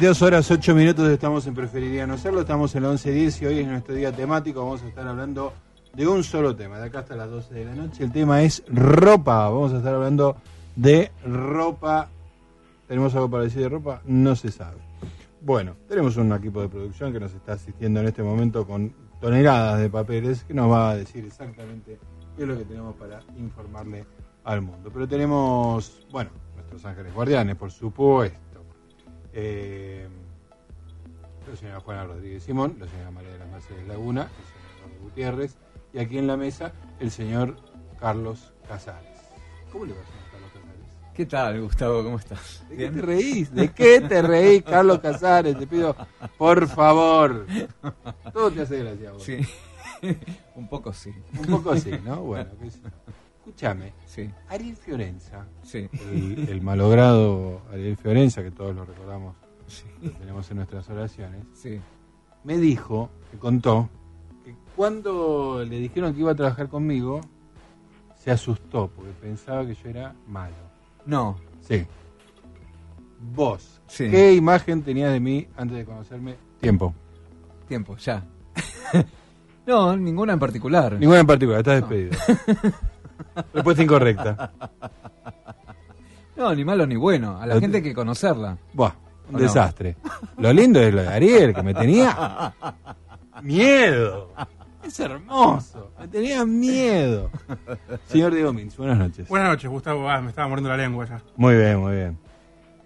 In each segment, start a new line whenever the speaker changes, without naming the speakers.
22 horas 8 minutos estamos en Preferiría No Hacerlo, estamos en la 11.10 y hoy es nuestro día temático, vamos a estar hablando de un solo tema, de acá hasta las 12 de la noche, el tema es ropa, vamos a estar hablando de ropa, ¿tenemos algo para decir de ropa? No se sabe. Bueno, tenemos un equipo de producción que nos está asistiendo en este momento con toneladas de papeles que nos va a decir exactamente qué es lo que tenemos para informarle al mundo. Pero tenemos, bueno, nuestros ángeles guardianes, por supuesto. Eh, la señora Juana Rodríguez Simón, la señora María de las Mercedes Laguna, el señor Eduardo Gutiérrez y aquí en la mesa el señor Carlos Casares. ¿Cómo le va, señor Carlos Casares?
¿Qué tal, Gustavo? ¿Cómo estás?
¿De qué te reís? ¿De qué te reís, Carlos Casares? Te pido, por favor. Todo te hace gracia a vos.
Sí. Un poco sí.
Un poco así, ¿no? Bueno, que sí. Escúchame.
Sí.
Ariel Fiorenza,
Sí.
el, el malogrado Ariel Fiorenza, que todos lo recordamos,
Sí.
lo tenemos en nuestras oraciones,
Sí.
me dijo, me contó, que cuando le dijeron que iba a trabajar conmigo, se asustó porque pensaba que yo era malo.
No.
Sí. Vos,
Sí.
¿qué imagen tenías de mí antes de conocerme? Tiempo.
Tiempo, ya. no, ninguna en particular.
Ninguna en particular, estás despedido. Respuesta incorrecta.
No, ni malo ni bueno. A la gente hay que conocerla.
Buah, un
¿O no?
desastre. Lo lindo es lo de Ariel, que me tenía miedo. Es hermoso. Me tenía miedo. Señor Diego Mins, buenas noches.
Buenas noches, Gustavo. Ah, me estaba mordiendo la lengua ya.
Muy bien, muy bien.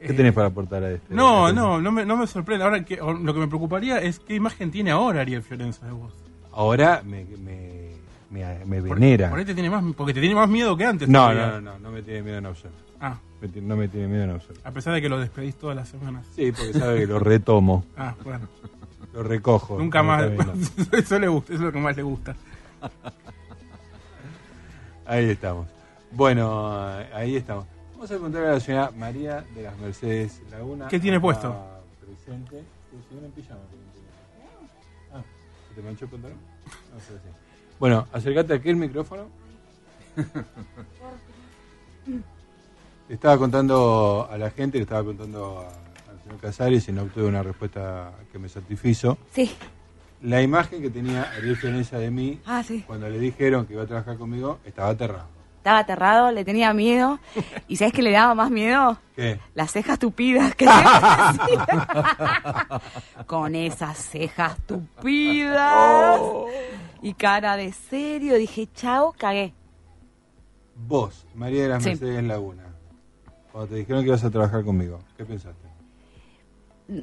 ¿Qué
Eh,
tenés para aportar a este?
No,
a este-
no, no me, no me sorprende. Ahora que, lo que me preocuparía es qué imagen tiene ahora Ariel Fiorenza de vos.
Ahora me, me, me, me venera.
Por ahí te tiene más, porque te tiene más miedo que antes.
No, no, no, no, no me tiene miedo en absoluto.
Ah,
Me No me tiene miedo en absoluto.
a pesar de que lo despedís todas las semanas.
Sí, porque sabe que lo retomo,
Ah, bueno.
lo recojo.
Nunca más. eso le gusta, eso es lo que más le gusta.
Ahí estamos. Bueno, ahí estamos. Vamos a contarle a la señora María de las Mercedes Laguna.
¿Qué tiene puesto?
Presente. Sí, señora en pijama. Ah, ¿se ¿te manchó el pantalón? No sé si. Bueno, acércate aquí el micrófono. Le estaba contando a la gente, le estaba contando a- al señor Casares y no obtuve una respuesta que me satisfizo.
Sí.
La imagen que tenía Ariel Fiorenza de mí
Ah, sí.
cuando le dijeron que iba a trabajar conmigo, estaba aterrado.
Estaba aterrado, le tenía miedo. ¿Y sabes qué le daba más miedo?
¿Qué?
Las cejas tupidas que. Con esas cejas tupidas. Y cara de serio. Dije, chao, cagué.
Vos, María de las
Sí.
Mercedes Laguna, cuando te dijeron que ibas a trabajar conmigo, ¿qué pensaste?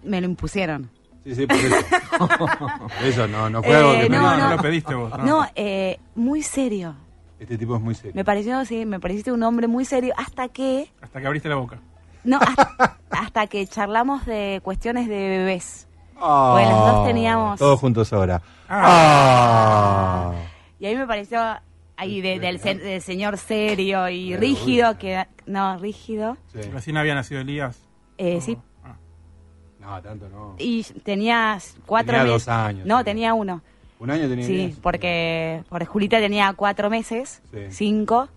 Me lo impusieron.
Sí, sí, por eso. eso, no, no fue
Eh,
algo que me
no,
lo pediste vos. No.
No, eh, muy serio.
Este tipo es muy serio.
Me pareció, sí, me pareciste un hombre muy serio. Hasta que.
Hasta que abriste la boca.
No, hasta, hasta que charlamos de cuestiones de bebés.
Ah,
Porque las dos teníamos-
Todos juntos ahora.
Ah.
Ah.
Y ahí me pareció ahí de- del, se- del señor serio y rígido, que no, rígido,
Sí.
Recién había nacido Elías.
eh, sí.
Ah.
No, tanto no.
Y tenías cuatro
Tenía dos años,
No,
sí.
tenía uno.
¿Un año tenía
Sí, porque, porque Julita tenía cuatro meses,
Sí.
cinco,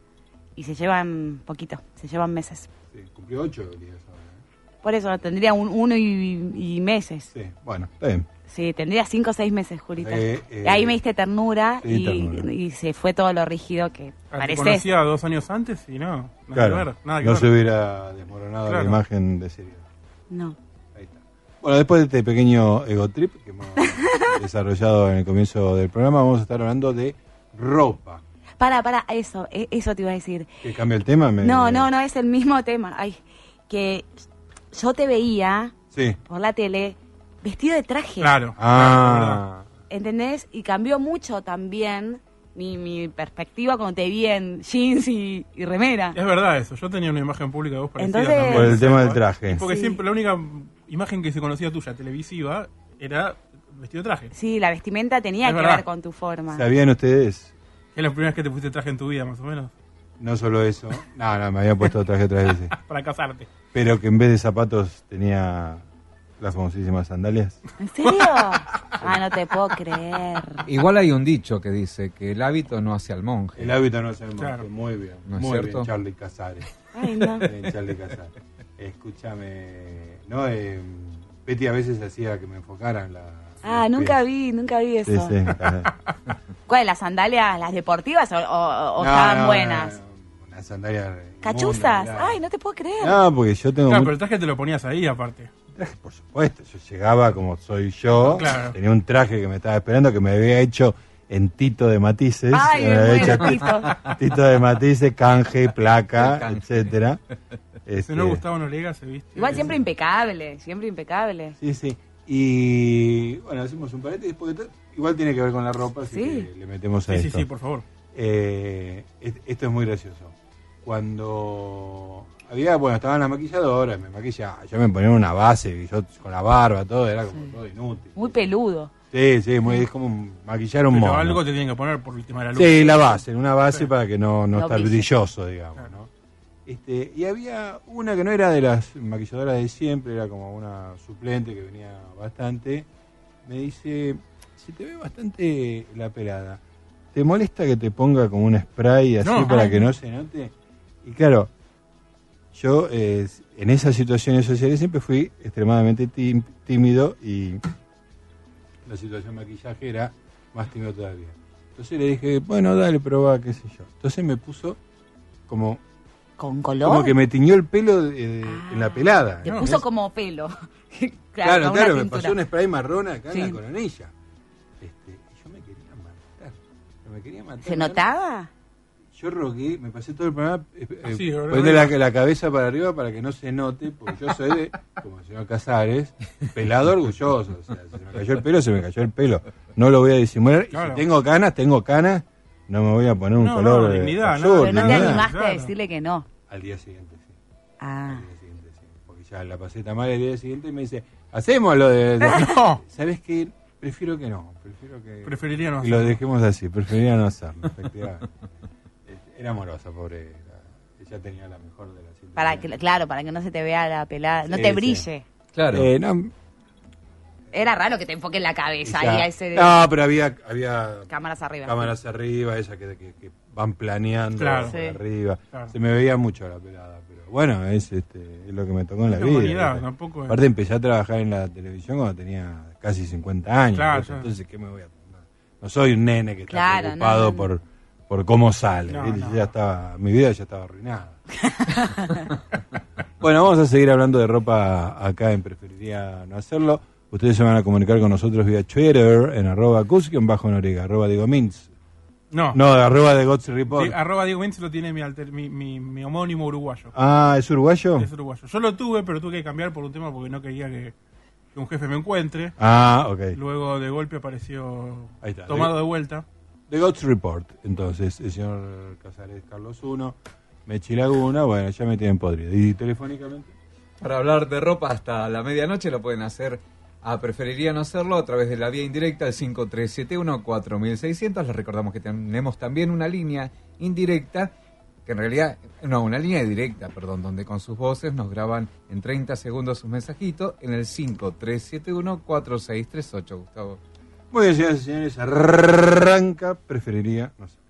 y se llevan poquito, se llevan meses.
Sí, cumplió ocho días ahora. ¿eh?
Por eso tendría un, uno y, y meses.
Sí, bueno, está bien.
Sí, tendría cinco o seis meses, Julita.
Eh, eh,
y ahí me diste ternura,
sí,
y,
ternura.
y se fue todo lo rígido que
Ah, Te
parece.
conocía dos años antes y no. Nada
Claro,
que ver. Nada que
no
ver.
se hubiera desmoronado la imagen de seriedad.
No.
Bueno, después de este pequeño ego trip que hemos desarrollado en el comienzo del programa, vamos a estar hablando de ropa.
Para, para, eso, e- eso te iba a decir.
¿Que cambia el tema? Me-
No,
me-
no, no, es el mismo tema. Ay, que yo te veía
Sí.
por la tele vestido de traje.
Claro.
Ah,
¿Entendés? Y cambió mucho también mi, mi perspectiva cuando te vi en jeans y, y remera.
es verdad. Es verdad eso. Yo tenía una imagen pública de vos parecida
Entonces-
también.
Por el tema del traje.
Porque
Sí.
siempre la única imagen que se conocía tuya televisiva era vestido de traje.
Sí, la vestimenta tenía
Es
que
verdad.
ver con tu forma.
¿Sabían ustedes?
Es la primera vez que te pusiste traje en tu vida, más o menos.
No solo eso. No, no, me había puesto traje otras veces.
Para casarte.
Pero que en vez de zapatos tenía las famosísimas sandalias.
¿En serio? Ah, no te puedo creer.
Igual hay un dicho que dice que el hábito no hace al monje.
El hábito no es el monje.
Claro.
Muy bien.
¿No es
muy
cierto?
bien, Charlie Casares.
Ay, no.
Bien, Charlie Casares. Escúchame. No, eh, Betty a veces hacía que me enfocaran la.
Ah, nunca
pies.
vi, nunca vi
Sí,
eso.
sí.
¿Cuáles? ¿Las sandalias, las deportivas o, o- o
No,
estaban
no,
buenas?
no, no, Unas sandalias.
¿Cachuzas? Ay, no te puedo creer.
No, porque yo tengo.
Claro, pero el traje te lo ponías ahí aparte.
traje, por supuesto. Yo llegaba como soy yo.
Claro.
Tenía un traje que me estaba esperando que me había hecho en Tito de Matices.
Ay,
me
me
había hecho
Tito.
Tito de Matices, canje, placa,
Canje.
etcétera.
Si
Este,
no Gustavo Noriega se viste.
Igual siempre impecable, siempre impecable.
Sí, sí. Y bueno, hacemos un paréntesis porque to- igual tiene que ver con la ropa, así
Sí.
que le metemos a
Sí, sí,
esto.
sí, por favor.
Eh, es- esto es muy gracioso. Cuando había, bueno, estaban las maquilladoras, me maquillaba, yo me ponía una base, y yo con la barba, todo, era como
Sí.
todo inútil.
Muy peludo.
Sí, sí, muy, es como maquillar un
Pero
mono.
algo te tienen que poner por el tema de la luz.
Sí, la base, una base
Sí.
para que no, no
No
estar brilloso, digamos,
Claro.
¿no? Este, y había una que no era de las maquilladoras de siempre, era como una suplente que venía bastante. Me dice, se te ve bastante la pelada. ¿Te molesta que te ponga como un spray así
No.
para
Ay.
que no se note? Y claro, yo eh, en esas situaciones sociales siempre fui extremadamente tím- tímido y la situación de maquillaje era más tímido todavía. Entonces le dije, bueno, dale, probá, qué sé yo. Entonces me puso como,
¿Con color?
como que me tiñó el pelo de- de-
Ah,
en la pelada.
Te
¿no?
puso como pelo.
Claro, claro, me pasó un spray marrón acá en la coronilla. Este, yo me quería matar. Me quería matar.
¿Se notaba?
Yo rogué, me pasé todo el programa eh, eh, poniendo la, la cabeza para arriba para que no se note, porque yo soy de, como el señor Casares, pelado orgulloso. O sea, si se me cayó el pelo, se me cayó el pelo. No lo voy a disimular. Y si tengo canas, tengo canas. No me voy a poner un
No,
color
no,
eh,
dignidad,
absurdo,
Pero no te animaste a decirle que no.
Al día siguiente, sí.
Ah.
Al día siguiente, sí. Porque ya la pasé tan mal el día siguiente y me dice, hacemos lo de... de-
No,
¿Sabes qué? Prefiero que no. Prefiero que...
preferiría no
que lo
hacerlo.
dejemos así. Preferiría no hacerlo, efectivamente. Era amorosa, pobre. la- Ella tenía la mejor de las.
Para que, claro, para que no se te vea la pelada, no
Sí,
te
sí.
brille.
Claro.
Eh, no,
Era raro que te enfoque en la cabeza y a ese de
no, pero había, había
cámaras arriba.
cámaras arriba, que, que- que van planeando
Claro.
Sí.
arriba.
Claro.
Se me veía mucho la pelada, pero bueno, es, este, es lo que me tocó en la
La
vida.
tampoco es-
Aparte empecé a trabajar en la televisión cuando tenía casi 50 años.
Claro.
Entonces, ¿qué me voy a no, no soy un nene que está
Claro,
preocupado
no, no, no.
por por cómo sale.
No,
¿viste?
no.
Ya estaba, mi vida ya estaba arruinada. bueno, vamos a seguir hablando de ropa acá en Preferiría No Hacerlo. Ustedes se van a comunicar con nosotros vía Twitter en arroba Cusquion bajo Noriega, arroba Diego Mintz.
No,
No, arroba de Gods Report.
Sí, arroba Diego Mintz lo tiene mi, alter- mi, mi, mi homónimo uruguayo.
Ah, ¿es uruguayo?
Es uruguayo. Yo lo tuve, pero tuve que cambiar por un tema porque no quería que, que un jefe me encuentre.
Ah, ok.
Luego de golpe apareció
Ahí está.
tomado de vuelta.
The Gods Report. Entonces, el señor Casares Carlos I, Mechi Laguna, bueno, ya me tienen podrido. ¿Y telefónicamente?
Para hablar de ropa hasta la medianoche lo pueden hacer a preferiría no hacerlo a través de la vía indirecta al 5371-4600. Les recordamos que tenemos también una línea indirecta, que en realidad, no, una línea directa, perdón, donde con sus voces nos graban en 30 segundos sus mensajitos en el 5371-4638, Gustavo.
Muy bien, señoras y señores, arranca, preferiría, no sé.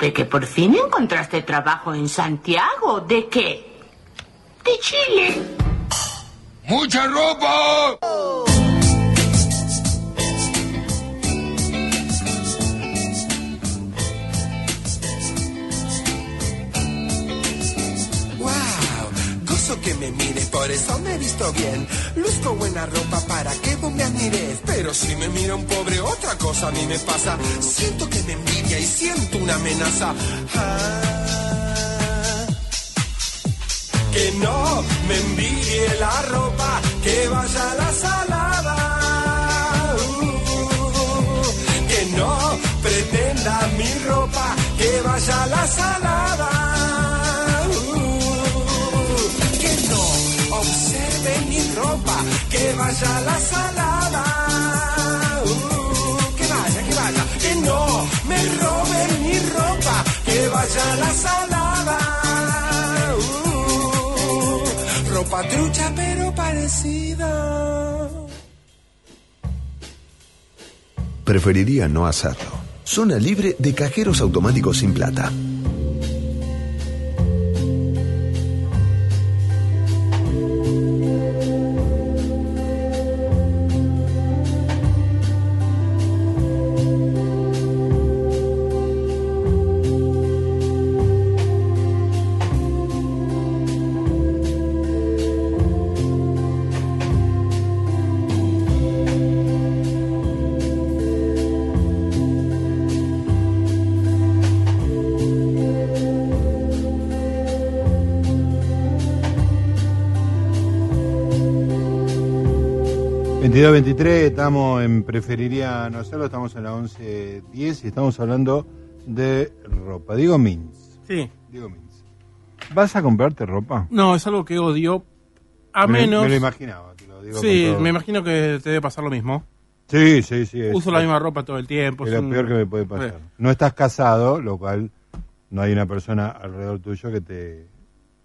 Supe que por fin encontraste trabajo en Santiago. ¿De qué? De Chile.
¡Mucha ropa!
Wow, gozo que me mires, por eso me he visto bien. Luzco buena ropa para que vos me admires. Pero si me mira un pobre, otra cosa a mí me pasa. Siento que me envidia y siento una amenaza. Ah, que no me envidie la ropa, que vaya a la salada. Uh, que no pretenda mi ropa, que vaya a la salada. Que vaya la salada. Uh, que vaya, que vaya, que no me robe mi ropa, que vaya la salada. Uh, ropa trucha pero parecida.
Preferiría no hacerlo. Zona libre de cajeros automáticos sin plata.
Bien, 22-23, estamos en Preferiría no hacerlo, estamos en la 11-10 y estamos hablando de ropa. Digo Mins.
Sí.
Digo Mins. ¿Vas a comprarte ropa?
No, es algo que odio. A
Me-
menos.
Me lo imaginaba, te lo digo.
sí, me imagino que te debe pasar lo mismo.
Sí, sí, sí. es-
Uso la misma ropa todo el tiempo.
Es
es
lo
un-
peor que me puede pasar. No estás casado, lo cual no hay una persona alrededor tuyo que te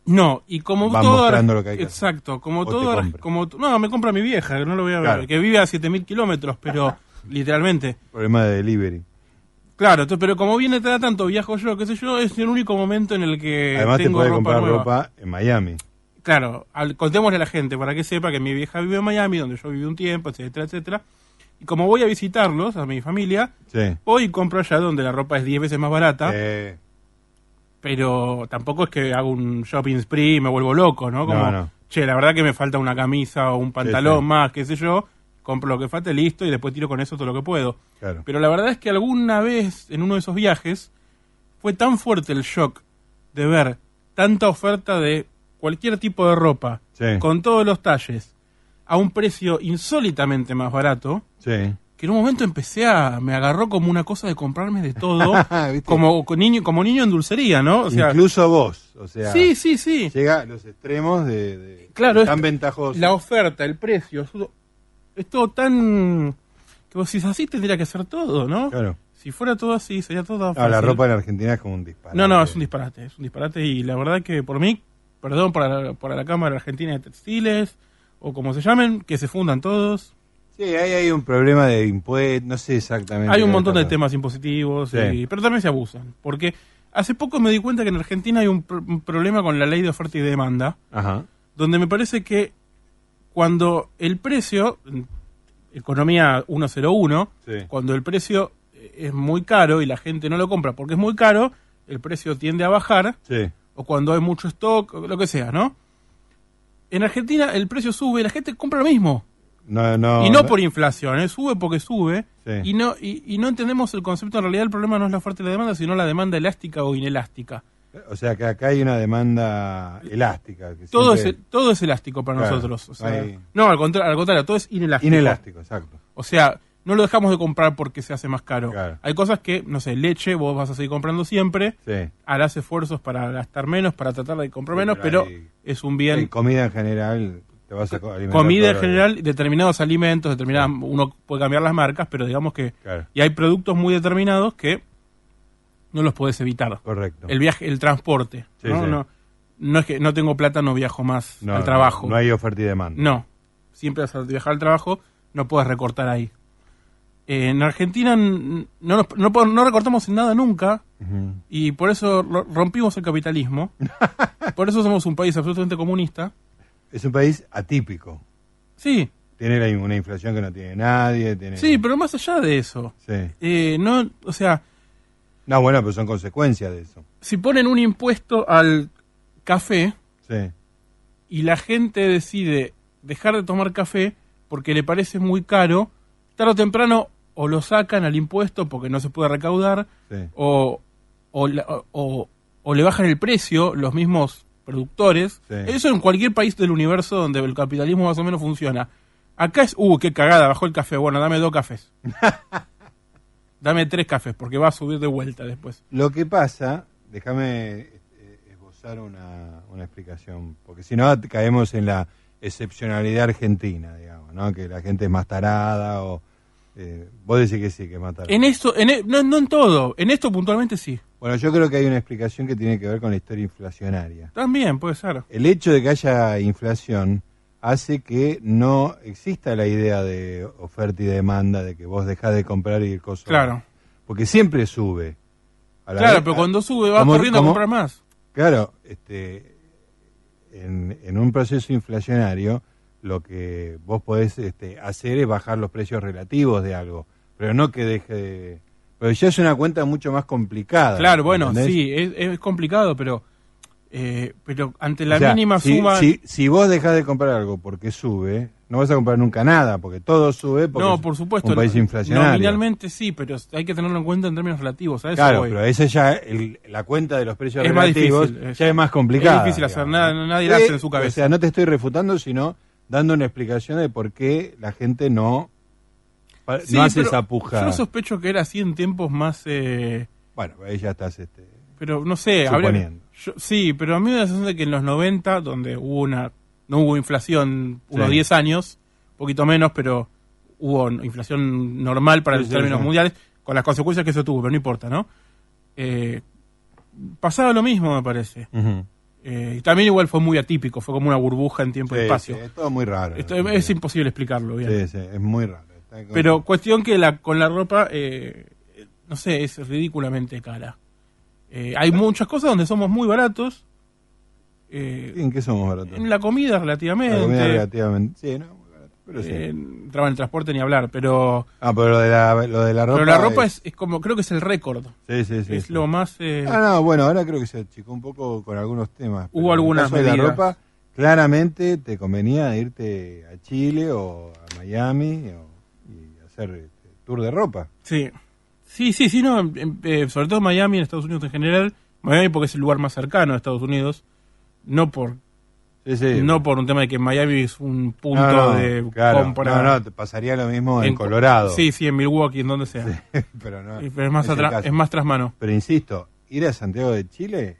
No, y como
Van
todo.
mostrando lo que hay que hacer.
exacto, como
O te
todo. Como, no, me compra mi vieja, que no lo voy a ver,
Claro.
que vive a 7000 kilómetros, pero literalmente.
Problema de delivery.
Claro, pero como viene cada tanto, viajo yo, qué sé yo, es el único momento en el que
Además te
tengo
puede
ropa
comprar
nueva.
ropa en Miami.
Claro, al- contémosle a la gente para que sepa que mi vieja vive en Miami, donde yo viví un tiempo, etcétera, etcétera. Y como voy a visitarlos, a mi familia,
Sí.
voy y compro allá donde la ropa es 10 veces más barata.
Eh,
pero tampoco es que hago un shopping spree y me vuelvo loco, ¿no? Como,
No, no.
che, la verdad que me falta una camisa o un pantalón
sí.
más, qué sé yo, compro lo que falte, listo, y después tiro con eso todo lo que puedo.
claro.
Pero la verdad es que alguna vez en uno de esos viajes fue tan fuerte el shock de ver tanta oferta de cualquier tipo de ropa,
Sí.
con todos los talles, a un precio insólitamente más barato,
Sí.
Que en un momento empecé a, me agarró como una cosa de comprarme de todo, como, niño, como niño en dulcería, ¿no? O sea,
Incluso vos. O sea,
sí, sí, sí.
llega a los extremos de, de-
Claro,
tan
es-
ventajosos.
La oferta, el precio, es todo- es todo tan... que vos decís, así tendría que ser todo, ¿no?
Claro.
Si fuera todo así, sería todo
No,
fácil.
la ropa en Argentina es como un disparate.
No, no, es un disparate, es un disparate y la verdad que por mí, perdón para la, para la Cámara Argentina de Textiles, o como se llamen, que se fundan todos.
Sí, ahí hay un problema de impuestos, no sé exactamente.
Hay un montón de temas impositivos,
Sí.
y- pero también se abusan. Porque hace poco me di cuenta que en Argentina hay un, pr- un problema con la ley de oferta y demanda.
Ajá.
donde me parece que cuando el precio, economía 101,
Sí.
cuando el precio es muy caro y la gente no lo compra porque es muy caro, el precio tiende a bajar,
Sí.
o cuando hay mucho stock, lo que sea, ¿no? En Argentina el precio sube y la gente compra lo mismo.
No, no,
y no por inflación, ¿eh? sube porque sube.
Sí.
Y, no, y, y no entendemos el concepto. En realidad el problema no es la oferta y la demanda, sino la demanda elástica o inelástica.
O sea que acá hay una demanda elástica. que
Todo,
siempre-
es, todo es elástico para
Claro,
nosotros. O sea,
hay-
No, al contrario, al contrario, todo es inelástico.
Inelástico, exacto.
O sea, no lo dejamos de comprar porque se hace más caro.
Claro.
Hay cosas que, no sé, leche, vos vas a seguir comprando siempre,
Sí.
harás esfuerzos para gastar menos, para tratar de comprar
Sí,
menos,
pero
pero
hay-
es un bien.
Y comida en general, te vas a co- alimentar
comida en general, determinados alimentos, determinadas, uno puede cambiar las marcas, pero digamos que
Claro.
y hay productos muy determinados que no los puedes evitar.
Correcto.
El viaje, el transporte,
Sí,
¿no?
sí.
No, no es que no tengo plata, no viajo más
No,
al trabajo.
No hay oferta y demanda.
No, siempre vas a viajar al trabajo, no puedes recortar ahí. Eh, en Argentina no, no, recortamos en nada nunca y por eso ro- rompimos el capitalismo. por eso somos un país absolutamente comunista.
Es un país atípico.
Sí,
Tiene una inflación que no tiene nadie. Tiene...
sí, pero más allá de eso,
Sí.
eh, no, o sea,
No, bueno, pero son consecuencias de eso.
si ponen un impuesto al café
Sí.
y la gente decide dejar de tomar café porque le parece muy caro, tarde o temprano o lo sacan al impuesto porque no se puede recaudar,
Sí.
o, o, la- o- o le bajan el precio los mismos productores.
Sí.
Eso en cualquier país del universo donde el capitalismo más o menos funciona. Acá es, uh, qué cagada, bajó el café. Bueno, dame dos cafés. dame tres cafés porque va a subir de vuelta después.
Lo que pasa, déjame eh, esbozar una, una explicación, porque si no caemos en la excepcionalidad argentina, digamos, ¿no? Que la gente es más tarada o... eh, vos decís que sí, que es más tarada.
En esto, en e- no, no en todo, en esto puntualmente sí.
Bueno, yo creo que hay una explicación que tiene que ver con la historia inflacionaria.
También puede ser.
El hecho de que haya inflación hace que no exista la idea de oferta y demanda, de que vos dejás de comprar y el costo...
Claro.
Porque siempre sube. A la
Claro,
vez-
pero cuando sube va
¿Cómo-
corriendo a comprar más.
Claro, este, en, en un proceso inflacionario, lo que vos podés este, hacer es bajar los precios relativos de algo, pero no que deje de... Pero ya es una cuenta mucho más complicada.
Claro, bueno,
¿entendés?
sí, es, es complicado, pero eh, pero ante la
O sea,
mínima
si,
suma...
Si, si vos dejás de comprar algo porque sube, no vas a comprar nunca nada, porque todo sube porque
no, por supuesto.
un país inflacionario.
Nominalmente sí, pero hay que tenerlo en cuenta en términos relativos. A eso
Claro,
voy.
pero esa ya, el- la cuenta de los precios
Es más
relativos
difícil, es-
ya es más complicada.
es difícil hacer, nada- nadie la hace en su
O
cabeza.
sea, no te estoy refutando, sino dando una explicación de por qué la gente no,
Sí,
no hace esa puja.
Yo sospecho que era así en tiempos más... eh,
Bueno, ahí ya estás... Este,
pero no sé, habría- yo- sí, pero a mí me da la sensación de que en los 90, donde hubo una no hubo inflación unos
Sí.
10 años, un poquito menos, pero hubo inflación normal para
Sí,
los
sí,
términos
sí.
mundiales, con las consecuencias que eso tuvo, pero no importa, ¿no? Eh, pasaba lo mismo, me parece. Eh, y también igual fue muy atípico, fue como una burbuja en tiempo y
Sí,
espacio.
sí, es todo muy raro.
Esto es, es imposible explicarlo bien.
Sí, sí, es muy raro.
Pero cuestión que la, con la ropa, eh, no sé, es ridículamente cara. Eh, hay muchas cosas donde somos muy baratos. eh,
¿En qué somos baratos?
en la comida relativamente.
La comida relativamente. Sí, no, muy barato, pero sí.
eh, entraba en el transporte ni hablar, pero,
Ah, pero lo de la, lo de la ropa.
pero la ropa es, es como, creo que es el récord.
Sí, sí, sí.
es
sí.
lo más... eh,
Ah, no, bueno, ahora creo que se achicó un poco con algunos temas.
Hubo algunas
de la
medidas.
ropa, claramente te convenía irte a Chile o a Miami o- hacer este, tour de ropa.
Sí, sí, sí, sí, no, em, eh, sobre todo Miami, en Estados Unidos en general. Miami porque es el lugar más cercano a Estados Unidos, no por
Sí, sí.
no por un tema de que Miami es un punto
No, no,
de
claro.
compra.
No, no, te pasaría lo mismo en,
En-
Colorado.
Sí, sí, en Milwaukee, en donde sea.
pero no.
Pero es más,
es
más tras mano.
Pero insisto, ir a Santiago de Chile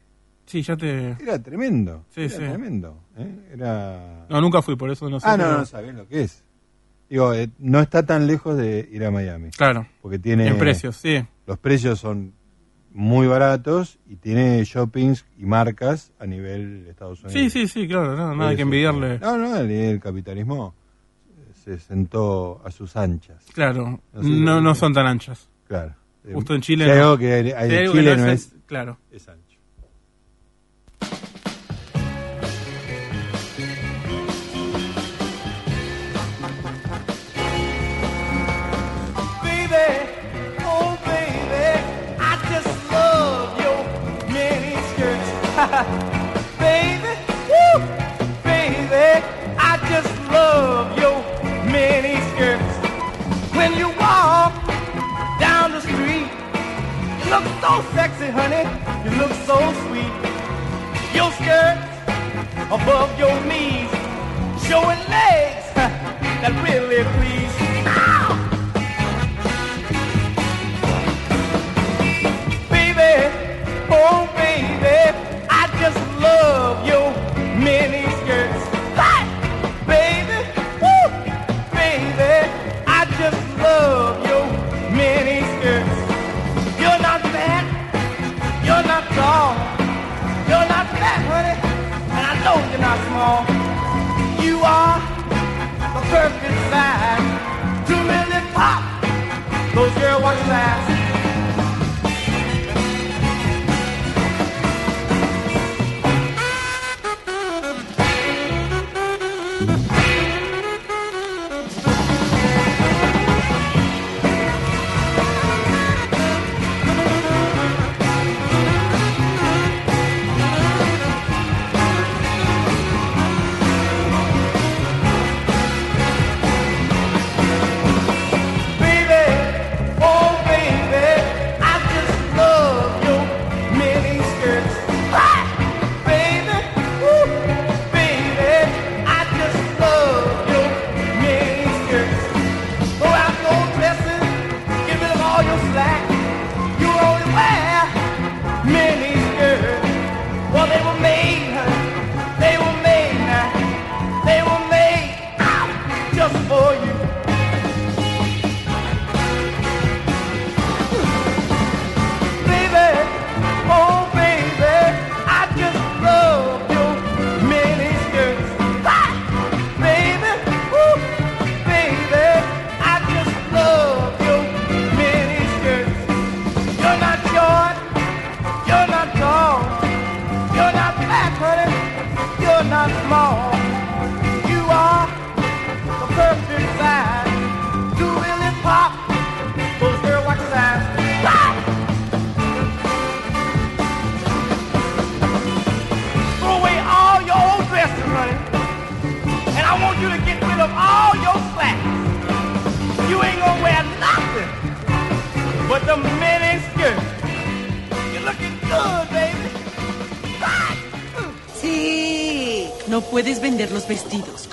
Sí, ya te...
era tremendo.
Sí,
era
sí.
tremendo. ¿eh? Era.
No, nunca fui, por eso no sé.
ah, no, no sabés lo que es. Digo, eh, no está tan lejos de ir a Miami.
Claro,
Porque tiene.
en precios, sí.
Los precios son muy baratos y tiene shoppings y marcas a nivel de Estados Unidos.
Sí, sí, sí, claro, no, nada que envidiarle.
No, no, el, capitalismo se sentó a sus anchas.
Claro,
No sé,
no, no son tan anchas.
Claro.
Justo en Chile
Si hay
no.
algo que hay,
Si
Chile
no
no
es-
es,
Claro.
es ancho.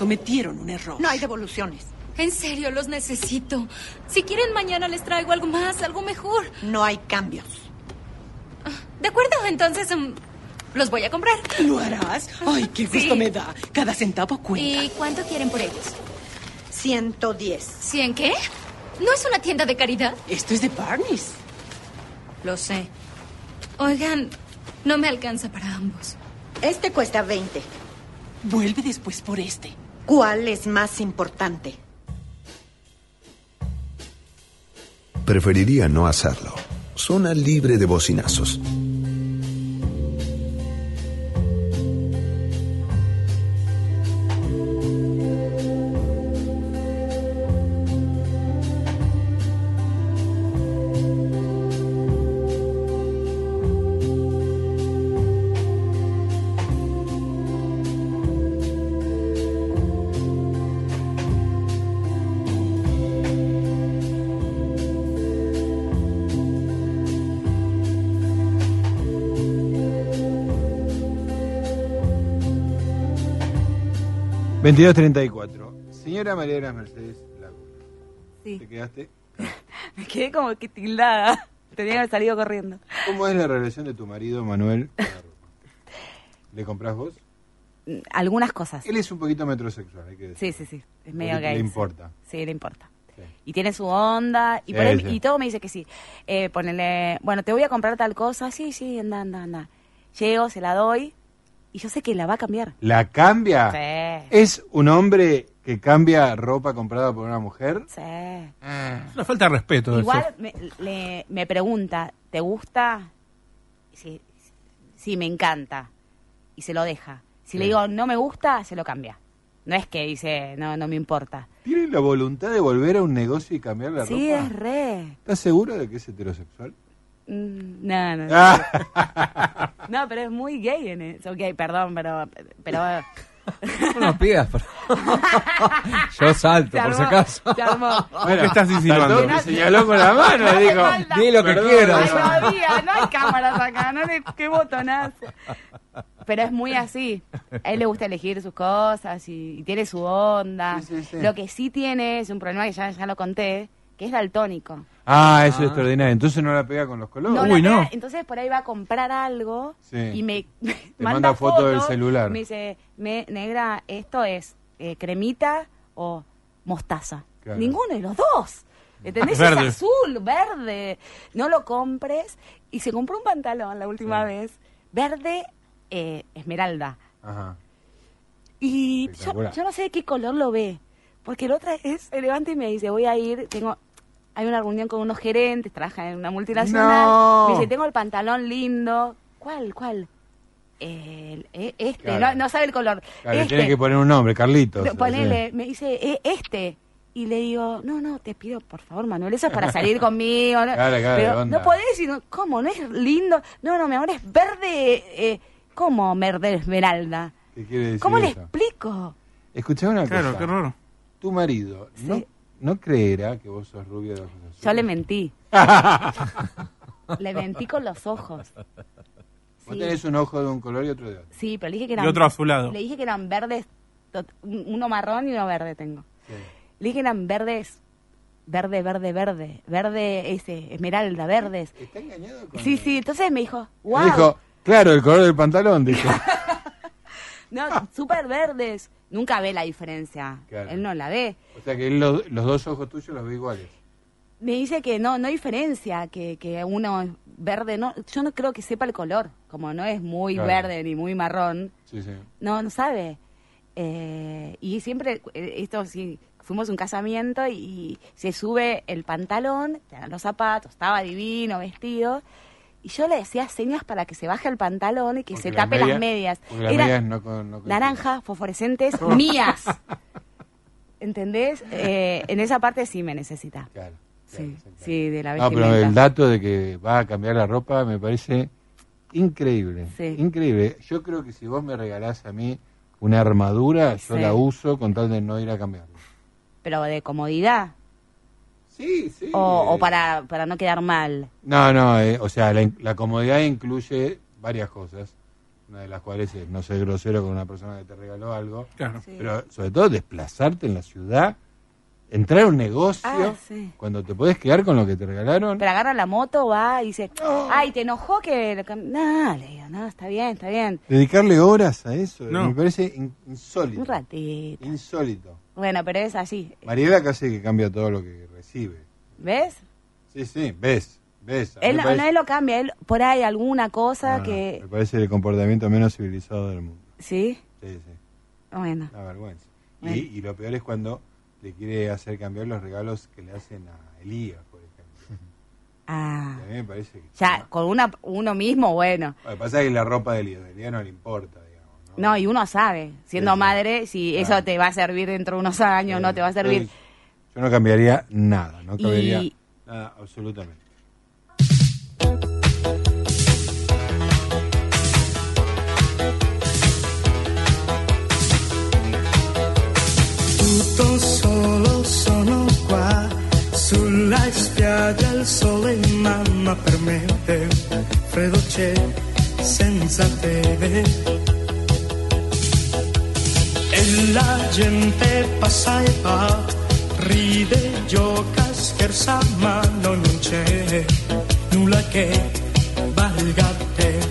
Cometieron un error.
No hay devoluciones.
En serio, los necesito. Si quieren, mañana les traigo algo más, algo mejor.
No hay cambios.
De acuerdo, entonces mm, los voy a comprar.
¿Lo harás? Ay, qué gusto
Sí.
me da. Cada centavo cuenta.
¿Y cuánto quieren por ellos?
110.
¿Cien qué? ¿No es una tienda de caridad?
Esto es de Barney's.
Lo sé. Oigan, no me alcanza para ambos.
Este cuesta 20.
Vuelve después por este.
¿Cuál es más importante?
Preferiría no hacerlo. Zona libre de bocinazos.
Veintidós treinta y cuatro. Señora María de las Mercedes Laguna.
Sí.
¿Te quedaste?
Me quedé como que tildada. Tenía que haber salido corriendo.
¿Cómo es la relación de tu marido, Manuel? con la ropa? ¿Le compras vos?
Algunas cosas.
Él es un poquito metrosexual, hay que decir.
Sí, sí, sí. Es medio
Porque
gay.
le
sí.
importa.
Sí, le importa. Y tiene su onda. Y,
Sí,
por ahí-
sí.
y todo me dice que sí. Eh, ponele, bueno, te voy a comprar tal cosa. Sí, sí, anda, anda, anda. Llego, se la doy. Y yo sé que la va a cambiar.
¿La cambia?
Sí.
¿Es un hombre que cambia ropa comprada por una mujer?
Sí.
Es una falta de respeto.
Igual
eso.
me, le- me pregunta, ¿te gusta? Sí, sí, me encanta. Y se lo deja. Si le
Sí.
digo, no me gusta, se lo cambia. No es que dice, no, no me importa.
¿Tiene la voluntad de volver a un negocio y cambiar la
Sí,
ropa?
es re.
¿Estás seguro de que es heterosexual?
Mm, No, no.
Ah.
No, pero es muy gay en eso. Ok, perdón, pero... pero
No nos pidas, por- Yo salto, por si acaso.
Bueno,
¿Qué estás insinuando?
me señaló con la mano y dijo...
Di lo que quieras.
Ay, no no hay cámaras acá, no le, qué botonazo. Pero es muy así. A él le gusta elegir sus cosas y, y tiene su onda.
Sí, sí, sí.
Lo que sí tiene es un problema que ya, ya lo conté, que es daltónico.
Ah, eso es extraordinario. Entonces no la pega con los colores.
No
Uy, no.
pega, Entonces por ahí va a comprar algo
Sí.
y me
Te manda foto del celular.
Me dice, me, negra, esto es eh, cremita o mostaza.
Claro.
Ninguno de los dos. ¿Entendés?
Verde.
Es azul, verde. No lo compres. Y se compró un pantalón la última vez. Verde eh, esmeralda.
Ajá.
Y yo,
Espectacular.
yo no sé de qué color lo ve. Porque el otro es, se levanta y me dice, voy a ir, tengo, hay una reunión con unos gerentes, trabaja en una multinacional.
No.
Me dice, tengo el pantalón lindo. ¿Cuál, cuál? El- eh, este,
Claro.
no, no sabe el color.
Claro,
este.
tiene que poner un nombre, Carlitos.
No, Ponele, me dice, "Eh, este. Y le digo, no, no, te pido, por favor, Manuel, eso es para salir conmigo. ¿no?
Claro, claro,
Pero
onda.
no podés, y no- ¿cómo? ¿No es lindo? No, no, mi amor, es verde. Eh, ¿Cómo verde esmeralda?
¿Qué quiere decir
¿Cómo le explico?
Escuchá una
Claro,
cosa.
qué raro.
Tu marido no,
Sí.
no creerá que vos sos rubia de ojos azules.
Yo le mentí. le mentí con los ojos.
Vos
Sí.
tenés un ojo de un color y otro de otro.
Sí, pero le dije que eran.
Y otro azulado.
Le dije que eran verdes, uno marrón y uno verde tengo.
Sí.
Le dije que eran verdes, verde, verde, verde, verde, ese, esmeralda, verdes.
¿Está engañado con
Sí, sí, entonces me dijo,
Me
wow,
Dijo, claro, el color del pantalón, dijo.
no, súper verdes. Nunca ve la diferencia.
Claro.
Él no la ve.
o sea que él los, los dos ojos tuyos los ve iguales.
Me dice que no, no hay diferencia, que, que uno es verde, no, yo no creo que sepa el color, como no es muy
Claro.
verde ni muy marrón,
Sí, sí.
no, no sabe. Eh, y siempre, eh, esto sí, fuimos a un casamiento y, se sube el pantalón, te dan los zapatos, estaba divino, vestido, y yo le decía señas para que se baje el pantalón y que
Porque
se
las
tape
medias-
las medias.
las
Eran
medias no con- no con-
naranjas, fosforescentes, mías. ¿Entendés? Eh, en esa parte sí me necesita.
Claro.
Sí, sí, de la
No, pero
vestimenta.
el dato de que va a cambiar la ropa me parece increíble.
Sí.
Increíble. Yo creo que si vos me regalás a mí una armadura, yo
Sí.
la uso con tal de no ir a cambiarla.
Pero de comodidad.
Sí, sí.
O, o para, para no quedar mal.
No, no, eh, o sea, la, la comodidad incluye varias cosas, una de las cuales es no ser grosero con una persona que te regaló algo,
Claro.
Sí.
pero sobre todo desplazarte en la ciudad, entrar a un negocio,
Ah, sí.
cuando te puedes quedar con lo que te regalaron.
Pero agarra la moto, va y dice, ay, ¿te enojó que...? le cam-?" No, le digo, no, está bien, está bien.
Dedicarle horas a eso,
No.
me parece in- insólito.
Un ratito.
Insólito.
Bueno, pero es así.
Mariela casi que cambia todo lo que recibe.
¿Ves?
Sí, sí, ves. ¿Ves?
Él,
me
no,
parece-
él lo cambia, él por ahí alguna cosa
No, no,
que...
Me parece el comportamiento menos civilizado del mundo.
¿Sí?
Sí, sí.
Bueno.
Una vergüenza. Y,
Bueno.
y lo peor es cuando le quiere hacer cambiar los regalos que le hacen a Elías, por ejemplo.
Ah.
Y a mí me parece que...
Ya, con una, uno mismo, bueno.
Lo que pasa es que la ropa de Elías, de Elías no le importa.
No, y uno sabe, siendo
Sí,
madre, si
Claro.
eso te va a servir dentro de unos años, no te va a servir.
Yo no cambiaría nada, no cambiaría
Y-
nada absolutamente.
Tutto solo sono qua sulla spiaggia il sole mamma per me freddo c'è senza te la gente passa e va ride gioca scherza ma non c'è nulla che valga te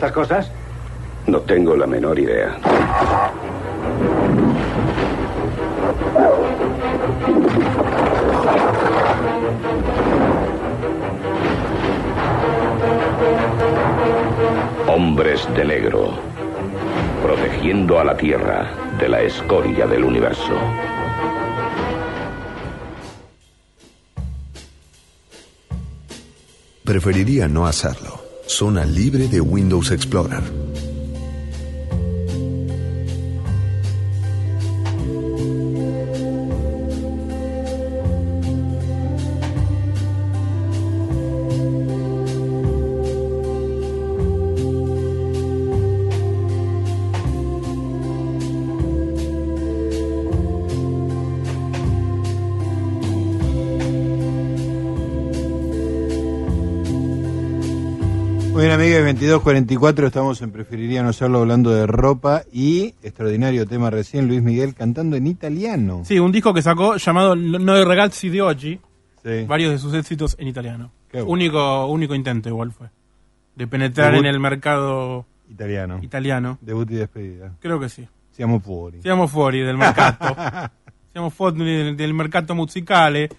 estas cosas? No tengo la menor idea.
Hombres de negro, protegiendo a la Tierra de la escoria del universo.
Preferiría no hacerlo. Zona libre de Windows Explorer.
Muy bien, amigos, 2244, estamos en Preferiría no hacerlo hablando de ropa y extraordinario tema recién, Luis Miguel cantando en italiano.
Sí, un disco que sacó llamado Noi ragazzi di oggi.
Sí.
Varios de sus éxitos en italiano.
Bueno.
Único, único intento igual fue. De penetrar
Debut-
en el mercado
Italiano.
italiano.
Debut y despedida.
Creo que sí.
Siamo fuori.
Siamo fuori del mercato. Siamo fuori del, del mercato musicale.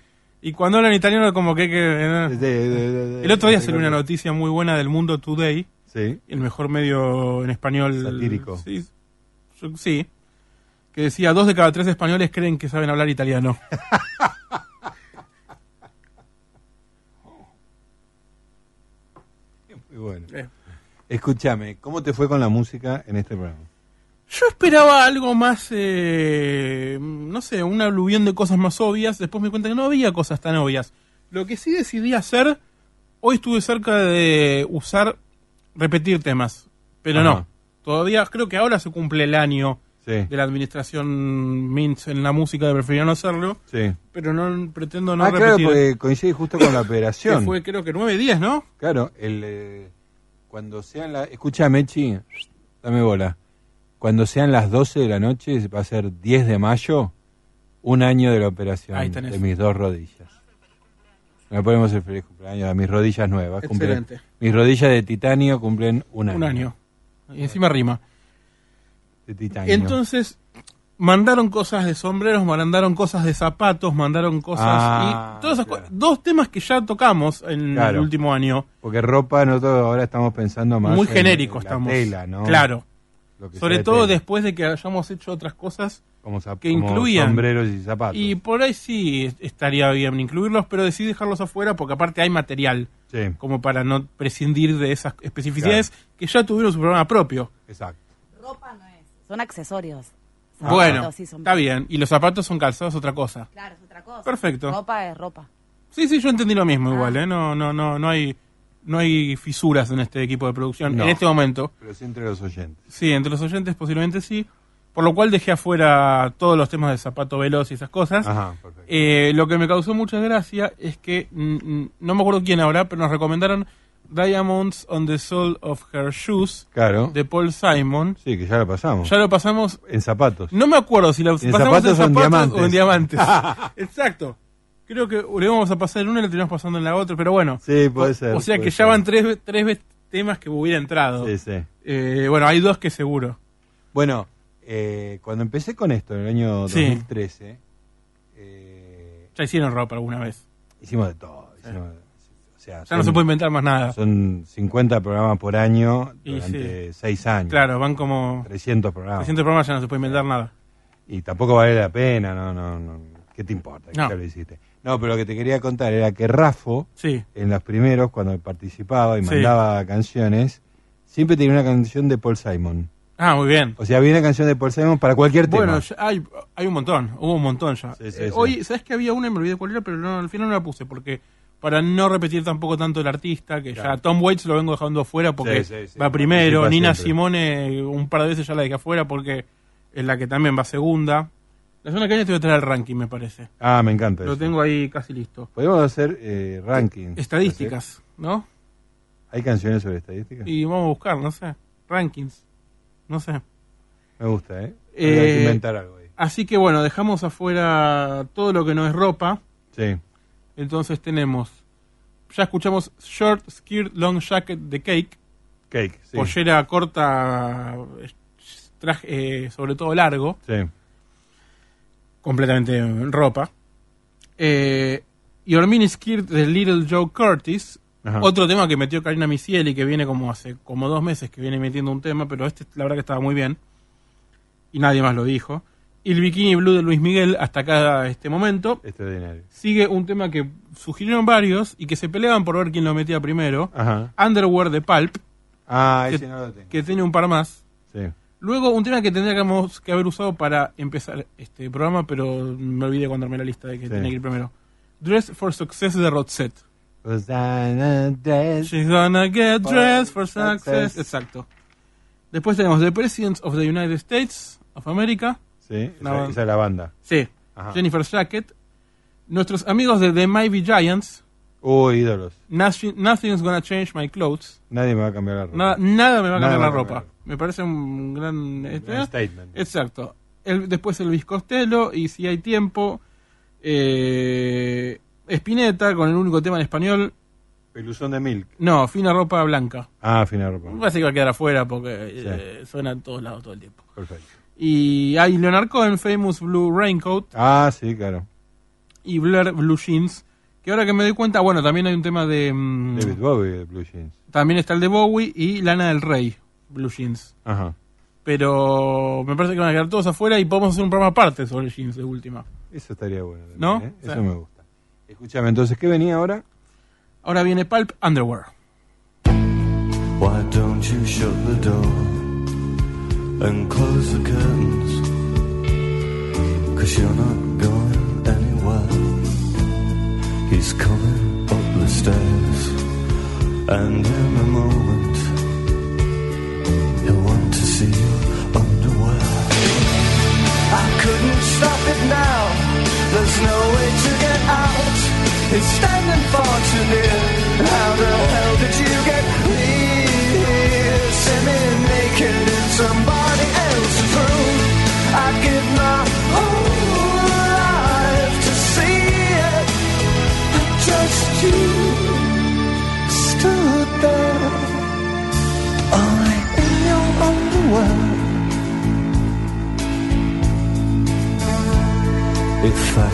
Y cuando hablan italiano como que... que, eh. El otro día salió una noticia muy buena del Mundo Today. El mejor medio en español.
Satírico.
Sí. Que decía, dos de cada tres españoles creen que saben hablar italiano.
Muy bueno.
Eh.
Escúchame, ¿cómo te fue con la música en este programa?
Yo esperaba algo más, eh, no sé, una aluvión de cosas más obvias. Después me di cuenta que no había cosas tan obvias. Lo que sí decidí hacer, hoy estuve cerca de usar, repetir temas. Pero
Ajá.
no, todavía creo que ahora se cumple el año
Sí.
de la administración Mintz en la música, de preferir no hacerlo.
Sí.
Pero no pretendo no
ah, claro, porque coincide justo con la
que
operación.
fue creo que nueve días, ¿no?
Claro, el, eh, cuando sean las... Escúchame, Chi, dame bola. Cuando sean las 12 de la noche, va a ser 10 de mayo, un año de la operación de mis dos rodillas. Me ponemos el feliz cumpleaños a mis rodillas nuevas. cumplen-
Excelente.
mis rodillas de titanio cumplen un año.
Un año. Y encima rima.
De titanio.
Entonces, mandaron cosas de sombreros, mandaron cosas de zapatos, mandaron cosas.
Ah,
y todas esas co- Dos temas que ya tocamos en
Claro.
el último año.
Porque ropa, nosotros ahora estamos pensando más
Muy
en-
genérico
en la
estamos.
tela, ¿no?
Claro.
Lo que
Sobre todo después de que hayamos hecho otras cosas
Como
que
como
incluían.
sombreros y zapatos.
Y por ahí sí estaría bien incluirlos, pero decidí dejarlos afuera porque aparte hay material.
Sí.
Como para no prescindir de esas especificidades que ya tuvieron su programa propio.
Exacto.
Ropa no es. Son accesorios.
bueno,
sí son-
está bien. Y los zapatos son calzados, otra cosa.
Claro, es otra cosa.
Perfecto.
Ropa es ropa.
Sí, sí, yo entendí lo
Ah.
mismo igual, ¿eh? No, no, no, no hay, no hay fisuras en este equipo de producción
No.
en este momento.
Pero sí entre los oyentes.
Sí, entre los oyentes posiblemente sí. Por lo cual dejé afuera todos los temas de zapato veloz y esas cosas.
Ajá.
Eh, lo que me causó mucha gracia es que, mm, mm, no me acuerdo quién ahora, pero nos recomendaron Diamonds on the Sole of Her Shoes
Claro.
de Paul Simon.
Sí, que ya lo pasamos.
Ya lo pasamos.
En zapatos.
No me acuerdo si lo
En
pasamos
zapatos
en
o en
zapatos
diamantes.
o en diamantes. Exacto. Creo que le vamos a pasar en una y le terminamos pasando en la otra, pero bueno.
Sí, puede ser,
O sea que ya van tres, tres temas que hubiera entrado.
Sí, sí.
Eh, bueno, hay dos que seguro.
Bueno, eh, cuando empecé con esto en el año
Sí.
2013,
Ya hicieron ropa alguna vez.
hicimos de todo. hicimos- o sea,
Ya no se puede inventar más nada.
Son 50 programas por año durante 6 años.
Claro, van como
300 programas.
300 programas, ya no se puede inventar nada.
Y tampoco vale la pena, no, no, no. ¿Qué te importa?
No.
Ya lo hiciste. No, pero lo que te quería contar era que Rafo,
Sí.
en los primeros, cuando participaba y
Sí.
mandaba canciones, siempre tenía una canción de Paul Simon.
Ah, muy bien.
O sea, había una canción de Paul Simon para cualquier
Bueno,
tema.
ya hay, hay un montón, hubo un montón ya.
sí,
Eh,
sí.
Hoy, ¿sabes que había una y me olvidé cuál era? Pero no, al final no la puse porque para no repetir tampoco tanto el artista, que
Claro.
ya Tom Waits lo vengo dejando afuera porque
Sí, sí, sí,
va primero, Nina
siempre.
Simone un par de veces ya la dejé afuera porque es la que también va segunda. La semana que viene te voy a traer el ranking, me parece.
Ah, me encanta.
Lo
eso.
tengo ahí casi listo.
Podemos hacer eh, rankings.
Estadísticas, ¿no?
¿Hay canciones sobre estadísticas?
Y vamos a buscar, no sé, rankings. No sé.
Me gusta, ¿eh?
Eh,
Habría que inventar algo ahí.
Así que bueno, dejamos afuera todo lo que no es ropa.
Sí.
Entonces tenemos, ya escuchamos Short Skirt Long Jacket de Cake.
Cake, sí.
Pollera corta, eh, traje, eh, sobre todo largo.
Sí.
Completamente en ropa. Eh, Your Mini Skirt de Little Joe Curtis.
Ajá.
Otro tema que metió Karina Misieli, que viene como hace como dos meses que viene metiendo un tema, pero este la verdad que estaba muy bien. Y nadie más lo dijo. Y el Bikini Blue de Luis Miguel hasta acá este momento.
Extraordinario.
Sigue un tema que sugirieron varios y que se peleaban por ver quién lo metía primero.
Ajá.
Underwear de Pulp.
Ah,
que,
ese no lo tengo.
que tiene un par más.
Sí.
Luego un tema que tendríamos que haber usado para empezar este programa, pero me olvidé cuando armé la lista de que
Sí.
tenía que ir primero. Dress for Success de Roxette.
Dress
She's gonna get dressed for success. Exacto. Después tenemos The President of the United States of America.
Sí, esa, es la banda.
Sí.
Ajá.
Jennifer's Jacket. Nuestros amigos de The Mighty Giants.
Uy, ídolos.
Nothing- Nothing's gonna change my clothes.
Nadie me va a cambiar la ropa.
Nada, nada me va a
Nada
cambiar
me
la ropa.
cambiar.
Me parece un gran, este,
statement.
Exacto. El, después Elvis Costello y si hay tiempo. Eh, Spinetta con el único tema en español.
Peluzón de Milk.
No, fina ropa blanca.
Ah, fina ropa.
Parece que va a quedar afuera porque eh, suena en todos lados todo el tiempo.
Perfecto.
Y hay Leonard Cohen, Famous Blue Raincoat.
Ah, sí, claro.
Y Blair Blue Jeans. Que ahora que me doy cuenta, bueno, también hay un tema de. mm,
David Bowie de Blue Jeans.
también está el de Bowie y Lana del Rey, Blue Jeans.
Ajá.
Pero me parece que van a quedar todos afuera y podemos hacer un programa aparte sobre jeans de última.
Eso estaría bueno. también,
¿No?
¿eh? Eso me gusta. Escúchame, entonces, ¿qué venía ahora?
Ahora viene Pulp Underwear.
Why don't you shut the door and close the curtains? Cause you're not going. He's coming up the stairs, and in a moment, he'll want to see your underwear. I couldn't stop it now, there's no way to get out. It's standing far too near. How the hell did you get here? Semi-naked in somebody else's room. I'd give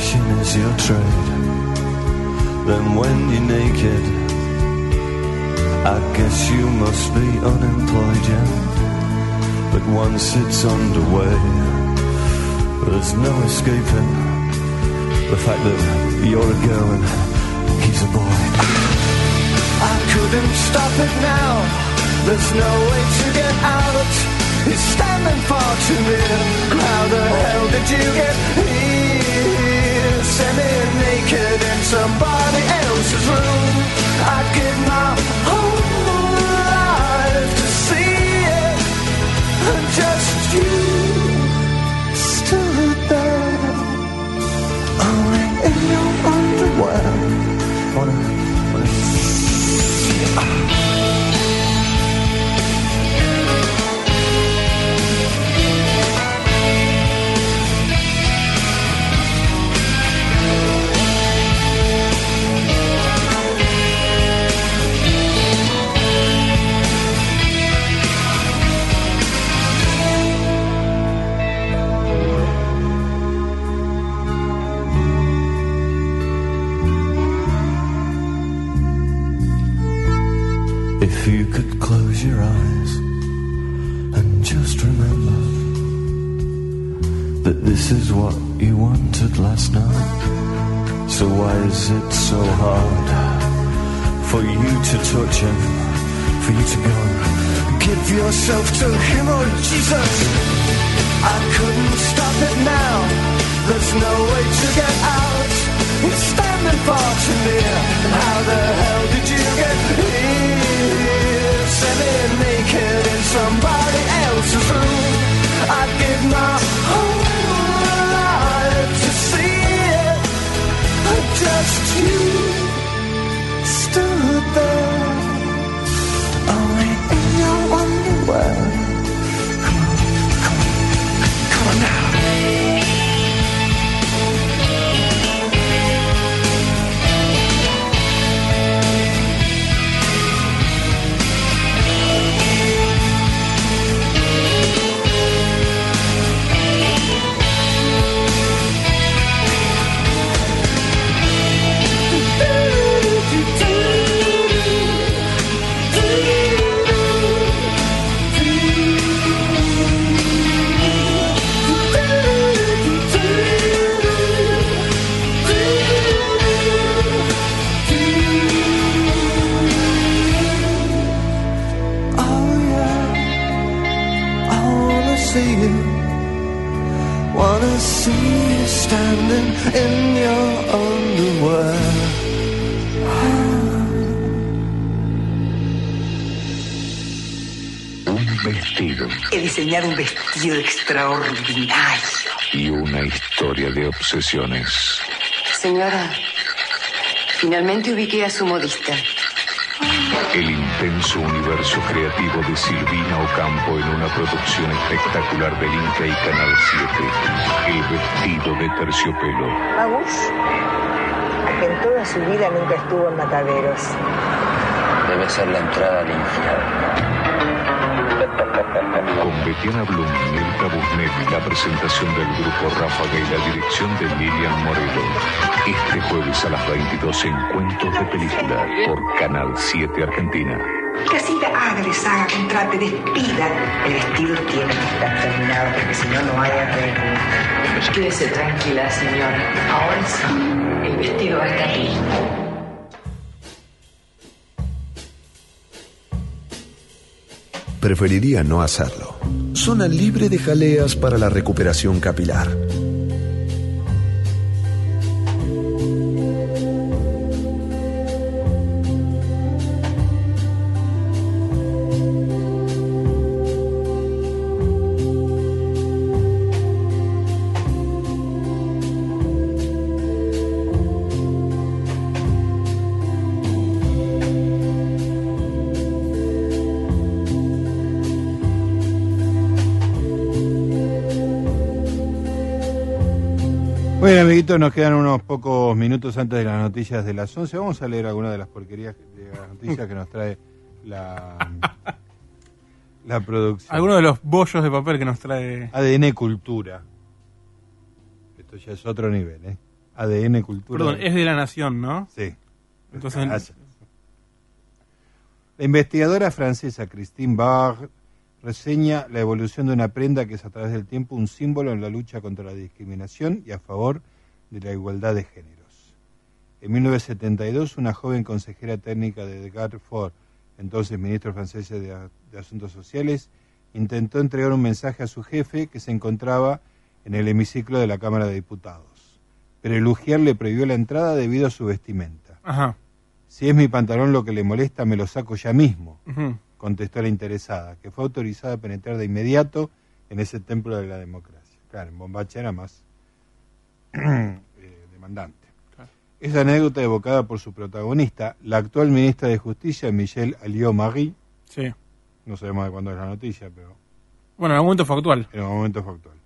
fashion is your trade, then when you're naked, I guess you must be unemployed, yeah. But once it's underway, there's no escaping the fact that you're a girl and he's a boy. I couldn't stop it now. There's no way to get out. He's standing far too near. How the hell did you get here? Semi-naked in somebody else's room. I'd give my whole life to see it. And just you stood there, only in your underwear. Wanna, wanna see to touch him, for you to go? Give yourself to him, oh Jesus! I couldn't stop it now. There's no way to get out. He's standing far too near. And how the hell did you get here? Semi-naked in somebody else's room. I'd give my whole life to see it. But just you only in your underwear. Come on, come on, come on now. See you. Wanna see you standing in your underwear.
Un vestido
He diseñado un vestido extraordinario.
y una historia de obsesiones.
Señora, finalmente ubiqué a su modista.
El intenso universo creativo de Silvina Ocampo en una producción espectacular del Inca y Canal 7. El vestido de terciopelo.
Agus, en toda su vida nunca estuvo en mataderos.
Debe ser la entrada al infierno.
Con Betiana Blum, Mirka Busnet y la presentación del grupo Ráfaga y la dirección de Lilian Morelo. Este jueves a las 22 en Cuentos de Película por Canal 7 Argentina.
Que así haga, contrate, despida. El vestido tiene que estar terminado porque si no, no hay arreglo.
Quédese tranquila, señora. Ahora sí, el vestido va a estar listo.
Preferiría no hacerlo. Zona libre de jaleas para la recuperación capilar.
Nos quedan unos pocos minutos antes de las noticias de las 11. Vamos a leer algunas de las porquerías, de las noticias que nos trae la, la producción.
Algunos de los bollos de papel que nos trae.
ADN Cultura. Esto ya es otro nivel, ¿eh? ADN Cultura.
Perdón, es de la nación, ¿no?
Sí.
Entonces,
Gracias. La investigadora francesa Christine Barr reseña la evolución de una prenda que es a través del tiempo un símbolo en la lucha contra la discriminación y a favor de la igualdad de géneros. En 1972, una joven consejera técnica de Edgar Ford, entonces ministro francés de, de Asuntos Sociales, intentó entregar un mensaje a su jefe que se encontraba en el hemiciclo de la Cámara de Diputados. Pero el Ujier le prohibió la entrada debido a su vestimenta.
Ajá.
Si es mi pantalón lo que le molesta, me lo saco ya mismo, contestó la interesada, que fue autorizada a penetrar de inmediato en ese templo de la democracia. Claro, en Bombacha era más eh, demandante. Esa anécdota evocada por su protagonista, la actual ministra de Justicia, Michelle Alliot-Marie,
Sí.
no sabemos de cuándo es la noticia, pero
Bueno, en algún momento fue actual.
en el momento fue actual,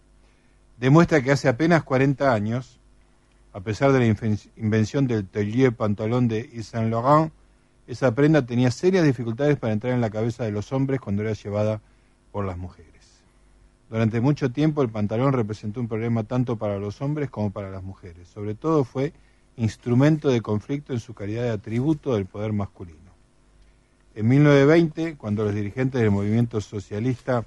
demuestra que hace apenas 40 años, a pesar de la inven- invención del Tellier pantalón de Yves Saint Laurent, esa prenda tenía serias dificultades para entrar en la cabeza de los hombres cuando era llevada por las mujeres. Durante mucho tiempo el pantalón representó un problema tanto para los hombres como para las mujeres. Sobre todo fue instrumento de conflicto en su calidad de atributo del poder masculino. En 1920, cuando los dirigentes del movimiento socialista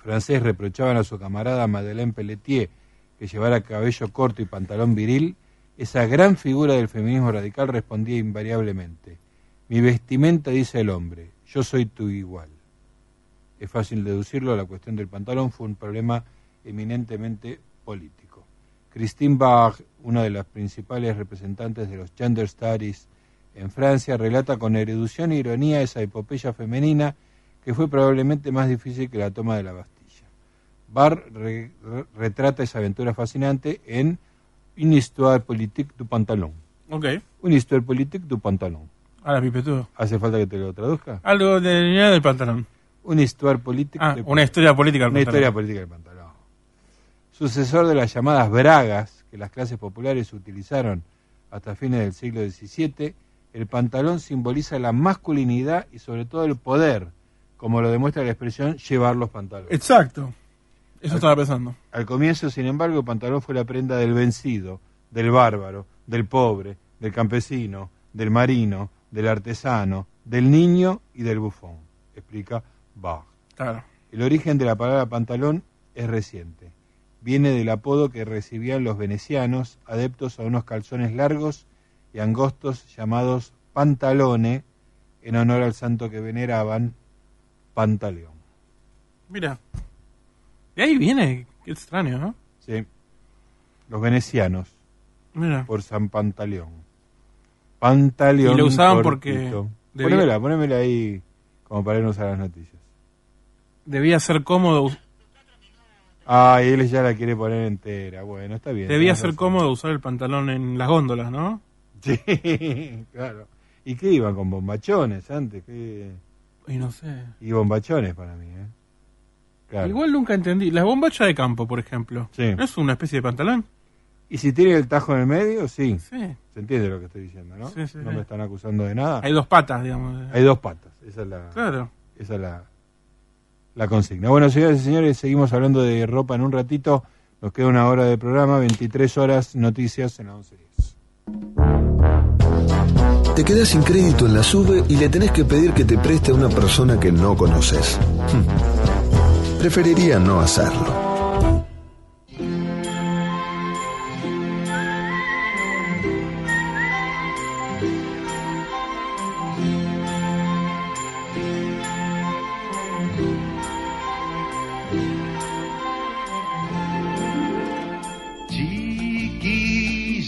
francés reprochaban a su camarada Madeleine Pelletier que llevara cabello corto y pantalón viril, esa gran figura del feminismo radical respondía invariablemente, mi vestimenta dice el hombre, yo soy tu igual. Es fácil deducirlo, la cuestión del pantalón fue un problema eminentemente político. Christine Bach, una de las principales representantes de los gender studies en Francia, relata con erudición e ironía esa epopeya femenina que fue probablemente más difícil que la toma de la Bastilla. Barr re- re- retrata esa aventura fascinante en Une histoire politique du pantalon.
Ok.
Une histoire politique du pantalon.
Ahora.
¿Hace falta que te lo traduzca?
Algo de la del pantalón.
Una histoire politique.
Ah,
de-
una historia política del
Una
pantalón.
historia política del pantalón. Sucesor de las llamadas bragas que las clases populares utilizaron hasta fines del siglo XVII, el pantalón simboliza la masculinidad y sobre todo el poder, como lo demuestra la expresión llevar los pantalones.
Exacto. Eso estaba pensando.
Al comienzo, sin embargo, el pantalón fue la prenda del vencido, del bárbaro, del pobre, del campesino, del marino, del artesano, del niño y del bufón, explica Bach.
Claro.
El origen de la palabra pantalón es reciente. Viene del apodo que recibían los venecianos, adeptos a unos calzones largos y angostos llamados pantalone, en honor al santo que veneraban, Pantaleón.
Mira. De ahí viene. Qué extraño, ¿no?
Sí. Los venecianos,
Mira.
por San Pantaleón. Pantaleón.
Y lo usaban
cortito.
porque debía-
Ponémela, ponémela ahí como para irnos a las noticias.
Debía ser cómodo.
Ah, y él ya la quiere poner entera. Bueno, está bien.
Debía ser
razón.
cómodo usar el pantalón en las góndolas, ¿no?
Sí, claro. ¿Y qué iban con bombachones antes? ¿Qué?
Y no sé.
Y bombachones para mí, ¿eh? Claro.
Igual nunca entendí. La bombacha de campo, por ejemplo.
Sí.
¿No es una especie de pantalón?
¿Y si tiene el tajo en el medio? Sí.
Sí.
Se entiende lo que estoy diciendo, ¿no?
Sí, sí,
no me están acusando de nada.
Hay dos patas, digamos.
Hay dos patas. Esa es la,
Claro.
esa es la, la consigna. Bueno, señoras y señores, seguimos hablando de ropa en un ratito. Nos queda una hora de programa, 23 horas, noticias en la 11.10.
te quedas sin crédito en la sube y le tenés que pedir que te preste a una persona que no conoces. Preferiría no hacerlo.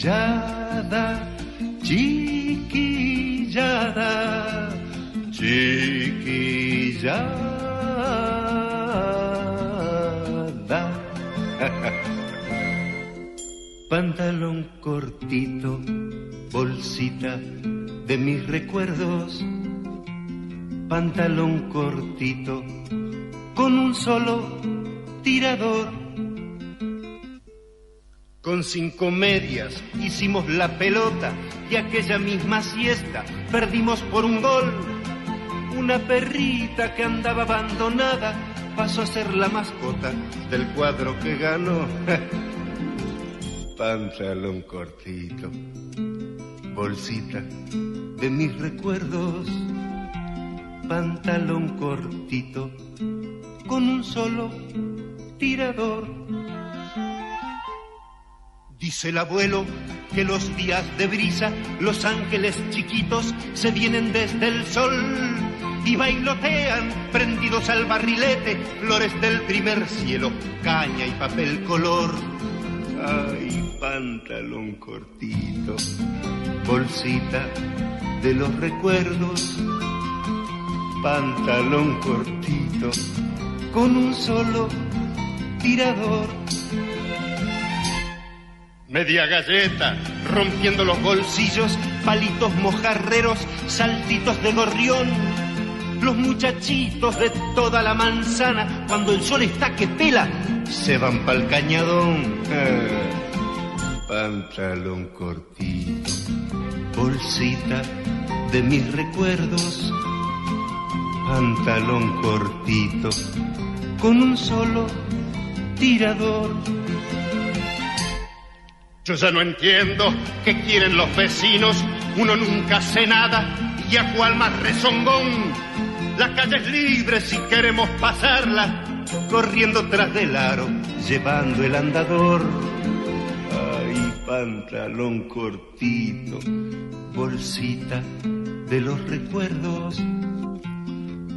Chiquillada, chiquillada, chiquillada. Pantalón cortito, bolsita de mis recuerdos. Pantalón cortito, con un solo tirador. Con cinco medias hicimos la pelota y aquella misma siesta perdimos por un gol. Una perrita que andaba abandonada pasó a ser la mascota del cuadro que ganó. Pantalón cortito, bolsita de mis recuerdos. Pantalón cortito con un solo tirador. Dice el abuelo que los días de brisa, los ángeles chiquitos se vienen desde el sol y bailotean prendidos al barrilete, flores del primer cielo, caña y papel color. Ay, pantalón cortito, bolsita de los recuerdos, pantalón cortito con un solo tirador. Media galleta, rompiendo los bolsillos, palitos mojarreros, saltitos de gorrión. Los muchachitos de toda la manzana, cuando el sol está que pela, se van pa'l cañadón. Ah, pantalón cortito, bolsita de mis recuerdos. Pantalón cortito, con un solo tirador. Yo ya no entiendo qué quieren los vecinos, uno nunca hace nada y a cual más rezongón. La calle es libre si queremos pasarla, corriendo tras del aro, llevando el andador. Ay, pantalón cortito, bolsita de los recuerdos,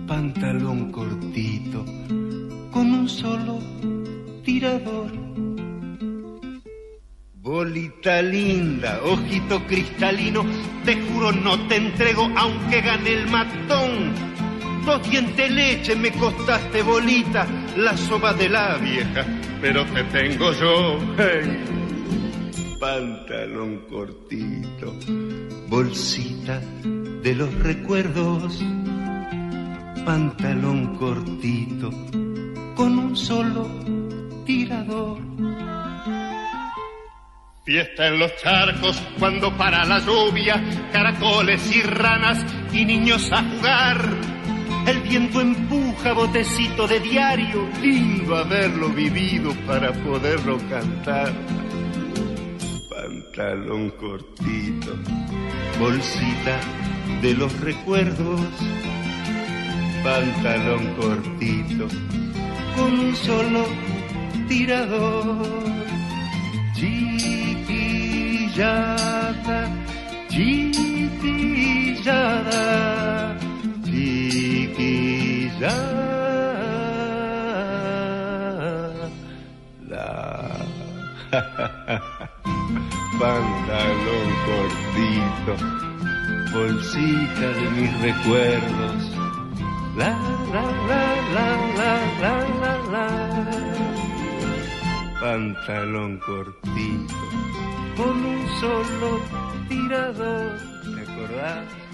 pantalón cortito, con un solo tirador. Bolita linda, ojito cristalino, te juro no te entrego aunque gane el matón. Dos dientes leche me costaste bolita, la soba de la vieja, pero te tengo yo. Hey. Pantalón cortito, bolsita de los recuerdos. Pantalón cortito, con un solo tirador. Fiesta en los charcos cuando para la lluvia, caracoles y ranas y niños a jugar. El viento empuja botecito de diario, lindo haberlo vivido para poderlo cantar. Pantalón cortito, bolsita de los recuerdos. Pantalón cortito, con un solo tirador chiquillada, chiquillada, chiquillada. Pantalón cortito, bolsita de mis recuerdos. La, la, la, la, la, la, la, la pantalón cortito, con un solo tirador, ¿te?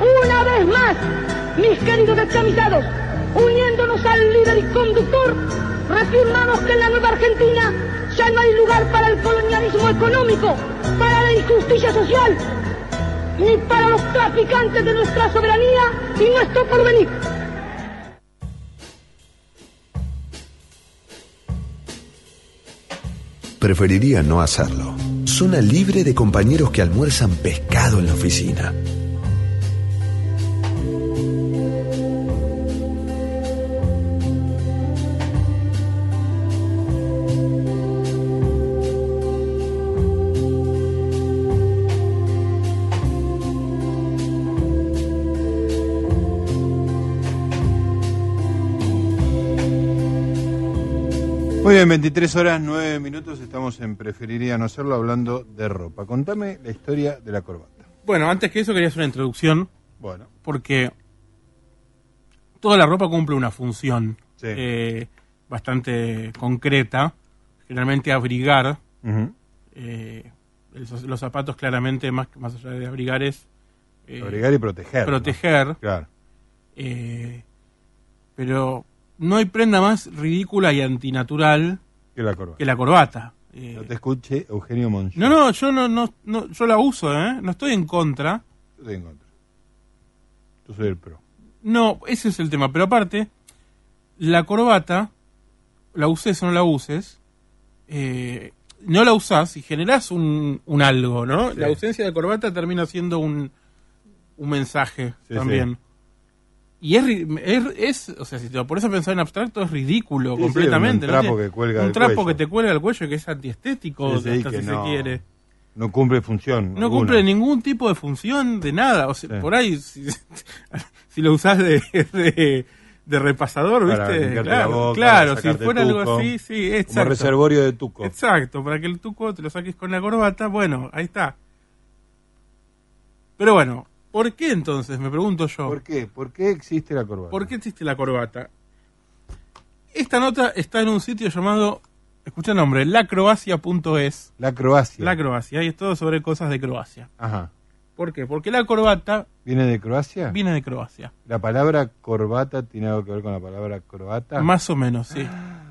Una vez más, mis queridos descamisados, uniéndonos al líder y conductor, reafirmamos que en la nueva Argentina ya no hay lugar para el colonialismo económico, para la injusticia social, ni para los traficantes de nuestra soberanía y nuestro porvenir.
Preferiría no hacerlo. zona libre de compañeros que almuerzan pescado en la oficina.
Muy bien, 23 horas 9 minutos, estamos en Preferiría no hacerlo hablando de ropa. Contame la historia de la corbata.
Bueno, antes que eso quería hacer una introducción.
Bueno.
Porque toda la ropa cumple una función
Sí.
eh, bastante concreta. Generalmente abrigar. Eh, el- los zapatos claramente, más, más allá de abrigar, es... eh,
Abrigar y proteger, ¿no?
Proteger.
Claro.
Eh, pero no hay prenda más ridícula y antinatural
Que la corbata.
que la corbata. Eh,
No te escuche Eugenio Monch.
no, no, yo no, no, no, yo la uso, ¿eh? No estoy en contra.
Yo estoy en contra. Yo soy el pro.
No, ese es el tema. Pero aparte, la corbata, la uses o no la uses, eh, no la usás y generás un, un algo, ¿no?
Sí.
La ausencia de corbata termina siendo un, un mensaje
Sí,
también. Y es, es, es- o sea, si te lo pones a pensar en abstracto, es ridículo
Sí, sí,
completamente.
un trapo que cuelga
Un trapo
cuello.
que te cuelga al cuello que es antiestético,
Sí, sí,
hasta
que
si
no,
se quiere.
No cumple función.
No
alguna.
cumple ningún tipo de función de nada. O sea, por ahí, si, si lo usás de, de, de repasador,
Para
¿viste? claro,
boca,
claro si fuera algo así, sí,
Como
exacto.
reservorio de tuco.
Exacto, para que el tuco te lo saques con la corbata, bueno, ahí está. Pero bueno, ¿por qué entonces? Me pregunto yo.
¿Por qué? ¿Por qué existe la corbata?
¿Por qué existe la corbata? Esta nota está en un sitio llamado, escucha el nombre, lacroacia.es.
La Croacia.
La Croacia, y es todo sobre cosas de Croacia.
Ajá.
¿Por qué? Porque la corbata
¿Viene de Croacia?
viene de Croacia.
¿La palabra corbata tiene algo que ver con la palabra croata?
Más o menos, sí.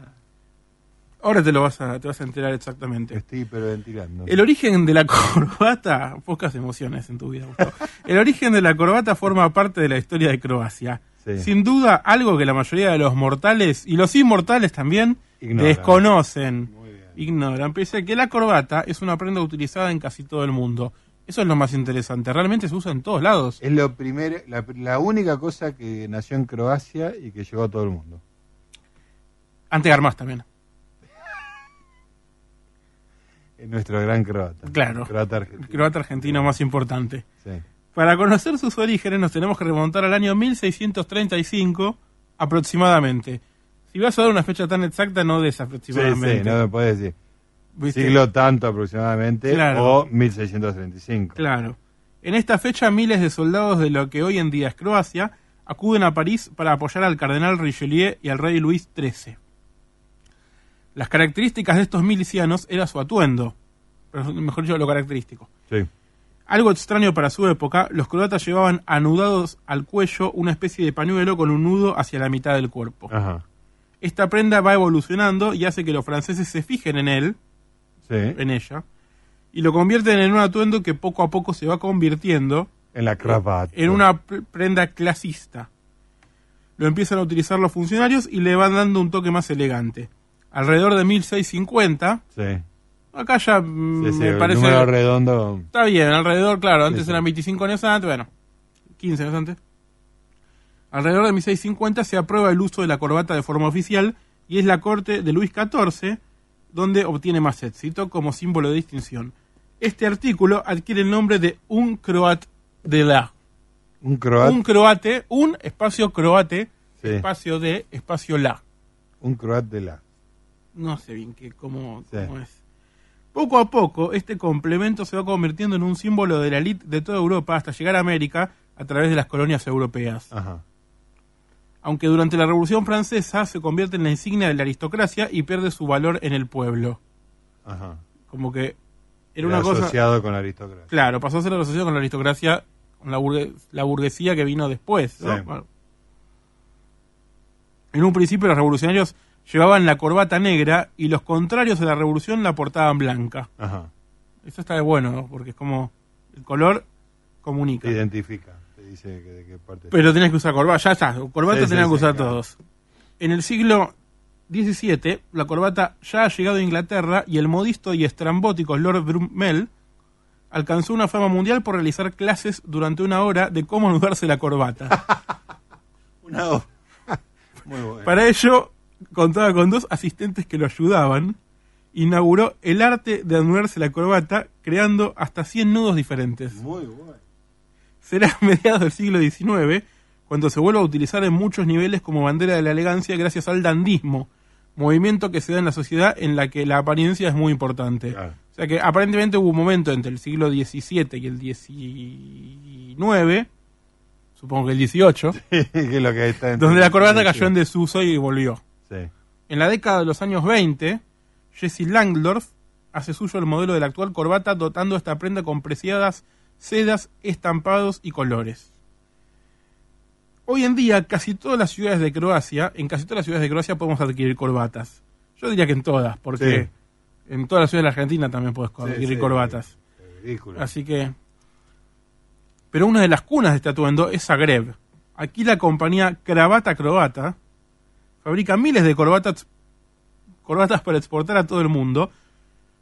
Ahora te lo vas a, te vas a enterar exactamente.
Estoy hiperventilando.
El origen de la corbata, pocas emociones en tu vida, Gustavo. El origen de la corbata forma parte de la historia de Croacia.
Sí.
Sin duda, algo que la mayoría de los mortales y los inmortales también
Ignoran.
desconocen. Ignoran, pese a que la corbata es una prenda utilizada en casi todo el mundo. Eso es lo más interesante. Realmente se usa en todos lados.
Es lo primer, la, la única cosa que nació en Croacia y que llegó a todo el mundo.
Ante armas también.
Es nuestro gran croata.
Claro.
Croata argentino.
El croata argentino más importante.
Sí.
Para conocer sus orígenes nos tenemos que remontar al año 1635 aproximadamente. Si vas a dar una fecha tan exacta, no des
Sí, sí, no me puedes decir.
¿Viste?
Siglo tanto aproximadamente
Claro.
o 1635.
Claro. En esta fecha, miles de soldados de lo que hoy en día es Croacia acuden a París para apoyar al cardenal Richelieu y al rey Luis XIII. Las características de estos milicianos era su atuendo, mejor dicho, lo característico.
Sí.
Algo extraño para su época, los croatas llevaban anudados al cuello una especie de pañuelo con un nudo hacia la mitad del cuerpo.
Ajá.
Esta prenda va evolucionando y hace que los franceses se fijen en él,
Sí.
en ella, y lo convierten en un atuendo que poco a poco se va convirtiendo
En la cravata.
en una pr- prenda clasista. Lo empiezan a utilizar los funcionarios y le van dando un toque más elegante. Alrededor de 1650,
Sí.
acá ya mm,
Sí, sí,
me
el
parece...
número redondo.
Está bien, alrededor, claro, antes eran 25 años antes, bueno, 15 años antes. Alrededor de 1650 se aprueba el uso de la corbata de forma oficial y es la corte de Luis XIV donde obtiene más éxito como símbolo de distinción. Este artículo adquiere el nombre de un croat de la.
Un croata.
Un croate, un espacio croate,
Sí.
espacio de, espacio la.
Un croat de la.
No sé bien qué, cómo,
Sí.
cómo es. Poco a poco, este complemento se va convirtiendo en un símbolo de la elite de toda Europa hasta llegar a América a través de las colonias europeas.
Ajá.
Aunque durante la Revolución Francesa se convierte en la insignia de la aristocracia y pierde su valor en el pueblo.
Ajá.
Como que era
Era
una cosa...
asociado con la aristocracia.
Claro, pasó a ser asociado con la aristocracia, con la, burgue- la burguesía que vino después. ¿no?
Sí.
Bueno. En un principio los revolucionarios llevaban la corbata negra y los contrarios a la revolución la portaban blanca.
Ajá.
Eso está de bueno, ¿no? porque es como el color comunica.
Te identifica. Te dice que de qué parte.
Pero tenés que usar corbata, ya está, corbata
Sí, sí,
tenían que usar
claro.
todos. En el siglo 17, la corbata ya ha llegado a Inglaterra y el modisto y estrambótico Lord Brumel alcanzó una fama mundial por realizar clases durante una hora de cómo anudarse la corbata.
Una hora. Muy bueno.
Para ello, contaba con dos asistentes que lo ayudaban. Inauguró el arte de anudarse la corbata, creando hasta 100 nudos diferentes.
Muy bueno.
Será a mediados del siglo XIX cuando se vuelva a utilizar en muchos niveles como bandera de la elegancia gracias al dandismo, movimiento que se da en la sociedad en la que la apariencia es muy importante. O sea que aparentemente hubo un momento entre el siglo XVII y el XIX, supongo que el XVIII,
que es lo que está entre-
donde la corbata cayó en desuso y volvió.
Sí.
En la década de los años 20, Jesse Langdorf hace suyo el modelo de la actual corbata dotando esta prenda con preciadas sedas, estampados y colores. Hoy en día, casi todas las ciudades de Croacia, en casi todas las ciudades de Croacia podemos adquirir corbatas. Yo diría que en todas, porque en todas las ciudades de la Argentina también puedes
Sí,
adquirir
sí,
corbatas.
Ridículo.
Así que. Pero una de las cunas de este atuendo es Zagreb. Aquí la compañía Cravata Croata fabrica miles de corbatas, corbatas para exportar a todo el mundo.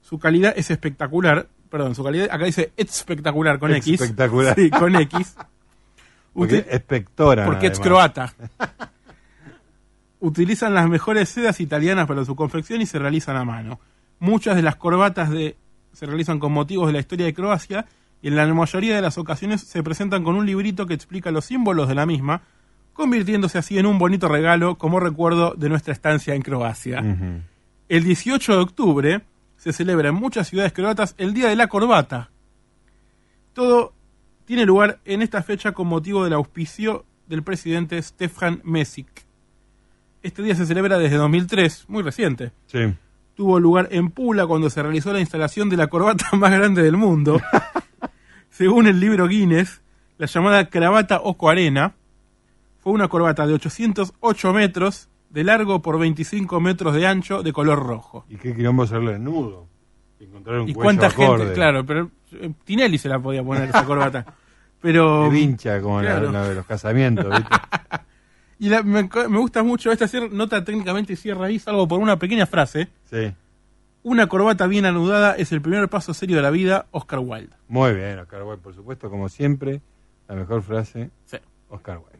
Su calidad es espectacular. Perdón, su calidad, acá dice espectacular con X.
Espectacular.
Sí, con X.
Porque espectora.
porque es croata. Utilizan las mejores sedas italianas para su confección y se realizan a mano. Muchas de las corbatas de, se realizan con motivos de la historia de Croacia y en la mayoría de las ocasiones se presentan con un librito que explica los símbolos de la misma, convirtiéndose así en un bonito regalo como recuerdo de nuestra estancia en Croacia. El 18 de octubre se celebra en muchas ciudades croatas el Día de la Corbata. Todo tiene lugar en esta fecha con motivo del auspicio del presidente Stefan Mesic. Este día se celebra desde 2003, muy reciente.
Sí.
Tuvo lugar en Pula cuando se realizó la instalación de la corbata más grande del mundo. Según el libro Guinness, la llamada cravata Oco Arena fue una corbata de 808 metros de largo por 25 metros de ancho de color rojo.
¿Y qué quilombo hacerle el nudo? Y encontrar un
¿Y cuánta
acorde.
gente? Claro, pero eh, Tinelli se la podía poner esa corbata. Pero.
De vincha, como la-
Claro.
la, de los casamientos, ¿viste?
Y la- me, me gusta mucho esta nota técnicamente cierra ahí, salvo por una pequeña frase.
Sí.
Una corbata bien anudada es el primer paso serio de la vida, Oscar Wilde.
Muy bien, Oscar Wilde, por supuesto, como siempre, la mejor frase,
Sí.
Oscar Wilde.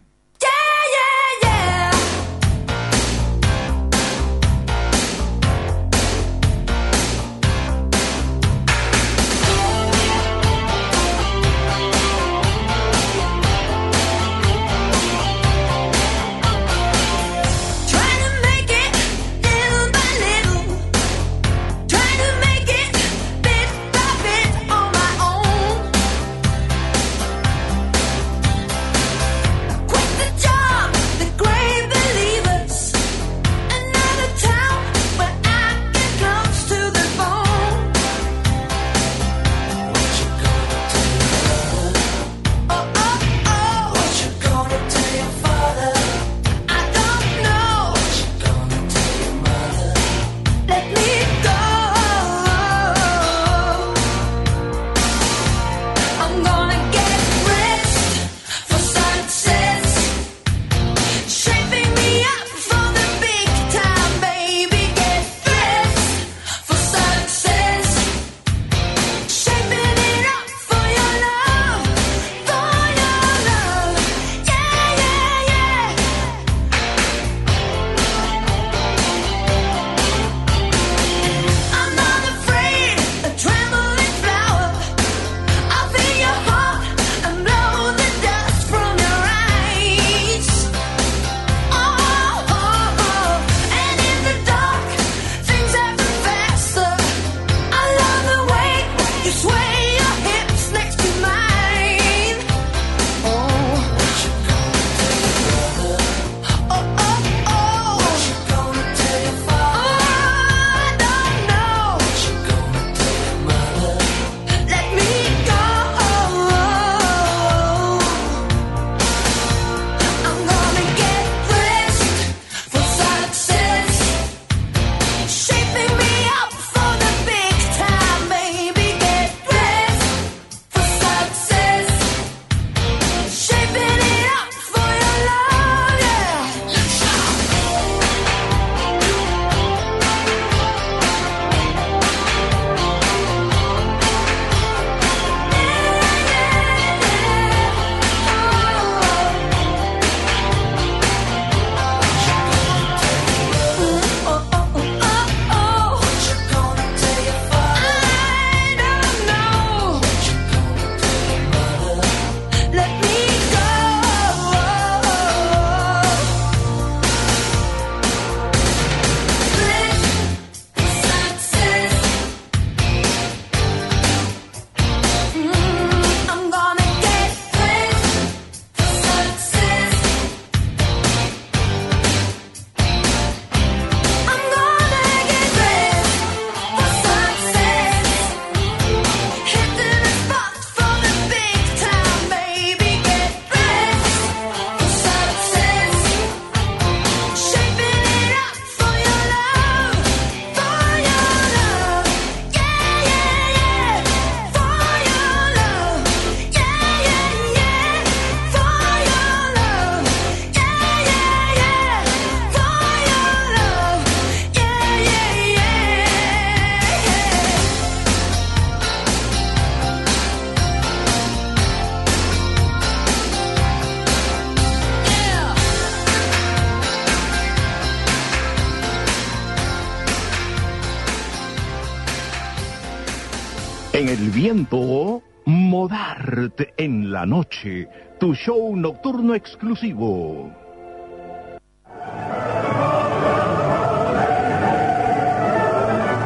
En el viento, Modart en la noche, tu show nocturno exclusivo.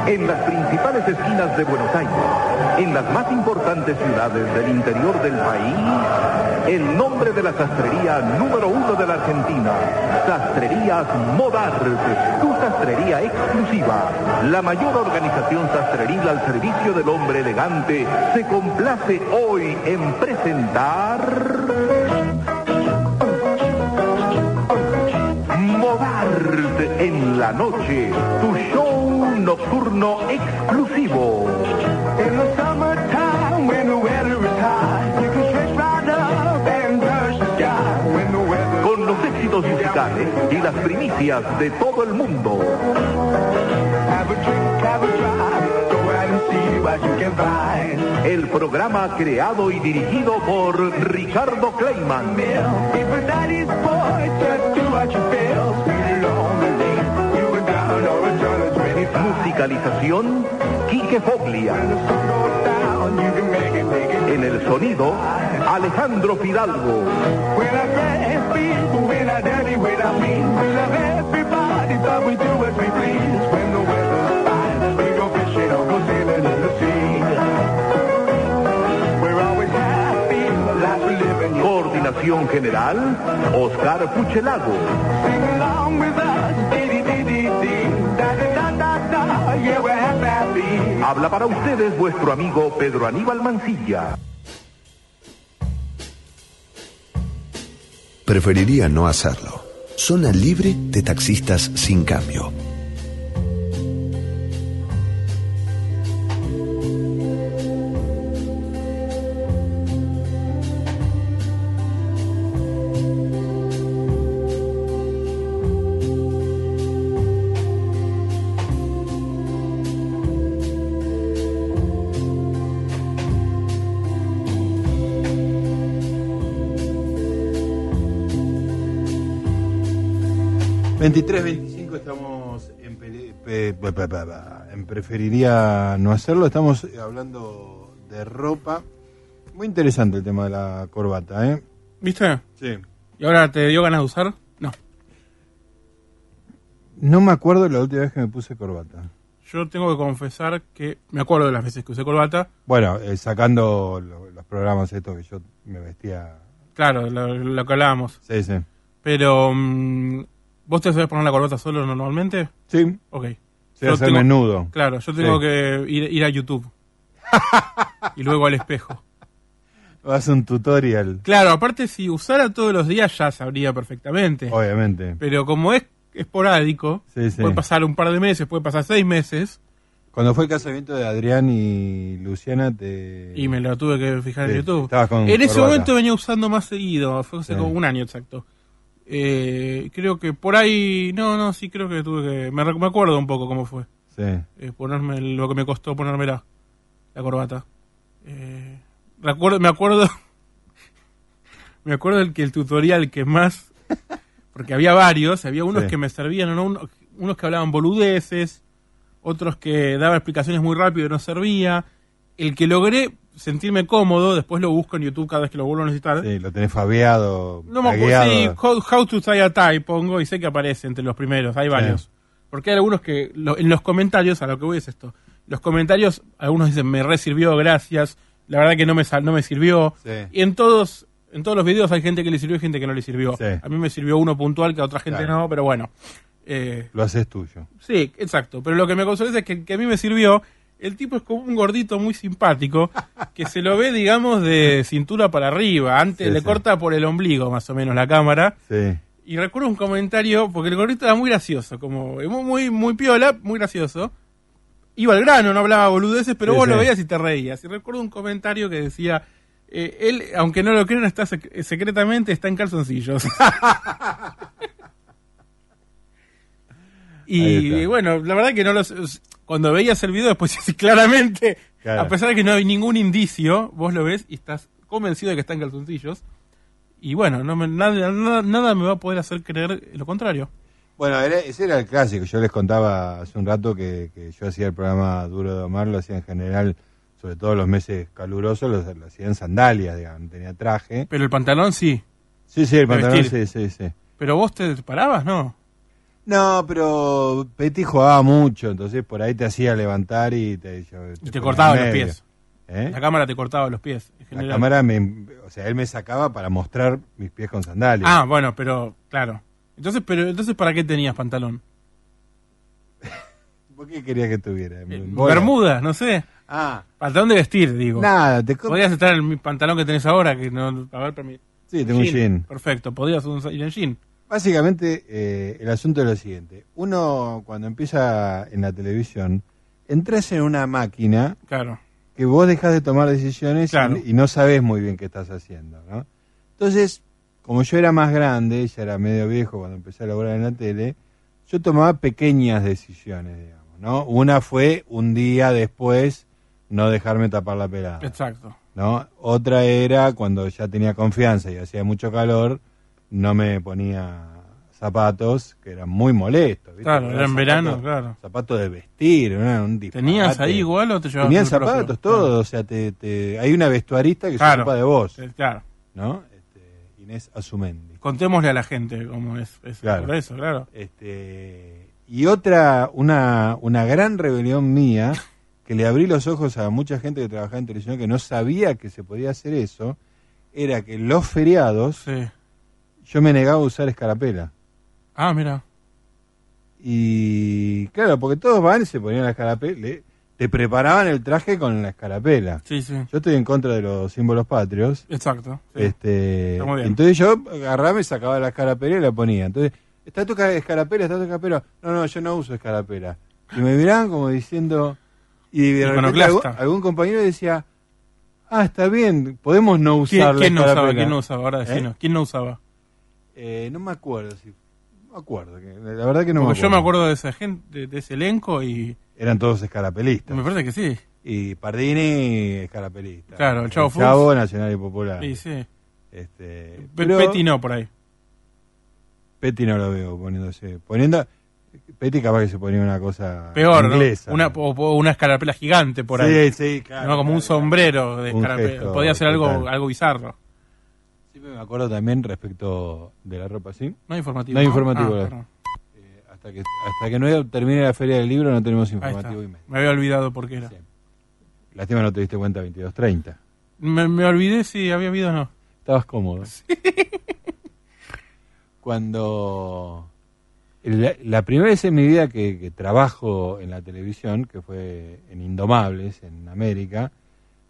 En las principales esquinas de Buenos Aires, en las más importantes ciudades del interior del país, el nombre de la sastrería número uno de la Argentina, Sastrerías Modart, tu sastrería exclusiva, la mayor organización sastreril al servicio del hombre elegante, se complace hoy en presentar... Modart en la noche, tu show nocturno exclusivo.
In the summertime, when the weather is high, you can stretch right up and touch the sky. When the weather
Con los éxitos musicales y las primicias de todo el mundo. El programa creado y dirigido por Ricardo Kleiman. Musicalización, Quique Foglia. En el sonido, Alejandro Fidalgo. Coordinación General, Oscar Puchelago. Habla para ustedes vuestro amigo Pedro Aníbal Mancilla.
Preferiría no hacerlo. Zona libre de taxistas sin cambio.
Veintitrés, 25 estamos en, en preferiría no hacerlo. Estamos hablando de ropa. Muy interesante el tema de la corbata, ¿eh?
¿Viste?
Sí.
¿Y ahora te dio ganas de usar? No.
No me acuerdo la última vez que me puse corbata.
Yo tengo que confesar que me acuerdo de las veces que usé corbata.
Bueno, eh, sacando lo- los programas estos que yo me vestía.
Claro, lo, lo que hablábamos.
Sí, sí.
Pero, mm, ¿vos te sabés poner la corbata solo normalmente?
Sí.
Ok.
Sé hacer menudo.
Claro, yo tengo
Sí.
que ir, ir a YouTube. y luego al espejo.
Vas a un tutorial.
Claro, aparte si usara todos los días ya sabría perfectamente.
Obviamente.
Pero como es esporádico,
Sí, sí.
puede pasar un par de meses, puede pasar seis meses,
Cuando fue el casamiento de Adrián y Luciana, te.
y me lo tuve que fijar en YouTube.
con
en ese
corbata.
momento venía usando más seguido, fue hace como un año exacto. Eh, creo que por ahí, no, no, sí creo que tuve que, me, me acuerdo un poco cómo fue.
Sí.
eh, ponerme lo que me costó ponerme la, la corbata. Eh, recuerdo, me acuerdo, me acuerdo del que el tutorial que más, porque había varios, había unos
Sí.
que me servían, ¿no? Uno- unos que hablaban boludeces, otros que daban explicaciones muy rápido y no servía. El que logré sentirme cómodo, después lo busco en YouTube cada vez que lo vuelvo a necesitar.
Sí, lo tenés fabeado.
No me acuerdo, sí, how, how to tie a tie pongo y sé que aparece entre los primeros, hay varios. Porque hay algunos que lo- en los comentarios, a lo que voy es esto, los comentarios, algunos dicen me resirvió, gracias, la verdad que no me sal- no me sirvió.
Sí.
Y en todos en todos los videos hay gente que le sirvió y gente que no le sirvió.
Sí.
A mí me sirvió uno puntual que a otra gente
Claro.
no, pero bueno. Eh,
Lo haces tuyo.
Sí, exacto. Pero lo que me consuela es que, que a mí me sirvió, el tipo es como un gordito muy simpático, que se lo ve, digamos, de cintura para arriba. Antes
Sí,
le
sí.
corta por el ombligo, más o menos, la cámara.
Sí.
Y recuerdo un comentario, porque el gordito era muy gracioso, como muy, muy, piola, muy gracioso. Iba al grano, no hablaba boludeces, pero vos lo veías y te reías. Y recuerdo un comentario que decía, eh, él, aunque no lo crean, está sec- secretamente está en calzoncillos. Y bueno, la verdad que no los, cuando veías el video después sí, claramente,
Claro.
a pesar de que no hay ningún indicio, vos lo ves y estás convencido de que está en calzoncillos. Y bueno, no me- nada, nada, nada me va a poder hacer creer lo contrario.
Bueno, era- ese era el clásico. Yo les contaba hace un rato que, que yo hacía el programa Duro de Omar, lo hacía en general sobre todo los meses calurosos, lo hacía en sandalias, digamos, no tenía traje.
Pero el pantalón sí.
Sí, sí, el pantalón, sí, sí, sí.
Pero vos te parabas, ¿no?
No, pero Petty jugaba mucho, entonces por ahí te hacía levantar y te, yo-
Y te
ponía
cortaba los pies.
¿Eh?
La cámara te cortaba los pies. en
La cámara, me, o sea, él me sacaba para mostrar mis pies con sandalias.
Ah, bueno, pero claro. Entonces, pero entonces ¿para qué tenías pantalón?
¿Por qué quería que tuviera? Bola.
Bermuda, no sé.
Ah.
Pantalón de vestir, digo.
Nada, te
Podías estar en el pantalón que tenés ahora, que no... A ver, permi-
Sí, tengo un jean.
Perfecto, podías ir en jean.
Básicamente, eh, el asunto es lo siguiente. Uno, cuando empieza en la televisión, entras en una máquina
Claro.
que vos dejas de tomar decisiones
Claro.
y, y no sabes muy bien qué estás haciendo, ¿no? Entonces, como yo era más grande, ya era medio viejo cuando empecé a laburar en la tele, yo tomaba pequeñas decisiones, digamos, ¿no? Una fue un día después no dejarme tapar la pelada.
Exacto.
¿no? Otra era cuando ya tenía confianza y hacía mucho calor, no me ponía zapatos, que eran muy molestos. ¿viste?
Claro, era en verano, claro.
Zapatos de vestir, era un disparate.
¿Tenías ahí igual o te llevabas
Tenían zapatos, todo, o sea, te, te- hay una vestuarista que
Claro.
se ocupa de vos,
Eh, Claro.
¿no? Este, Inés Azumendi.
Contémosle a la gente cómo es, es
Claro.
por eso, claro.
Este, y otra, una, una gran rebelión mía, que le abrí los ojos a mucha gente que trabajaba en televisión que no sabía que se podía hacer eso, era que los feriados yo me negaba a usar escarapela.
Ah, mira.
Y claro, porque todos van y se ponían la escarapela, te preparaban el traje con la escarapela.
Sí, sí.
Yo estoy en contra de los símbolos patrios.
Exacto. sí.
Este,
Está muy bien.
entonces yo agarraba y sacaba la escarapela y la ponía. Entonces, ¿está tu ca- escarapela? ¿Está tu escarapela? No, no, yo no uso escarapela. Y me miraban como diciendo... Y de repente algún, algún compañero decía, ah, está bien, podemos no
¿Quién,
usar la
quién no usaba?
escarapela".
¿Quién no usaba? Ahora
¿Eh?
¿Quién no usaba?
Eh, no me acuerdo, si, no me acuerdo, que- la verdad que no
Porque
me
yo
acuerdo.
me acuerdo de esa gente, de, ese elenco y
Eran todos escarapelistas.
me parece que sí.
Y Pardini, escarapelista.
Claro, el Chavo.
Chavo, Nacional y Popular.
Sí, sí.
Este,
Pe-
pero-
Petty no, por ahí.
Petty no lo veo poniéndose. Poniendo. Petty capaz que se ponía una cosa
Peor, ¿no? Una, o- o una escarapela gigante por
Sí,
ahí.
sí, claro,
No, como un sombrero de
Un
escarapela.
gesto
Podía ser algo,
total.
algo bizarro.
Siempre me acuerdo también respecto de la ropa, ¿sí?
No hay informativo.
No hay informativo.
Ah, perdón.
eh, hasta que hasta que no termine la feria del libro no tenemos informativo y.
Me había olvidado por qué era.
Lástima no te diste cuenta 22.30.
Me, me olvidé si había habido o no.
Estabas cómodo. Cuando la, la primera vez en mi vida que, que trabajo en la televisión, que fue en Indomables, en América,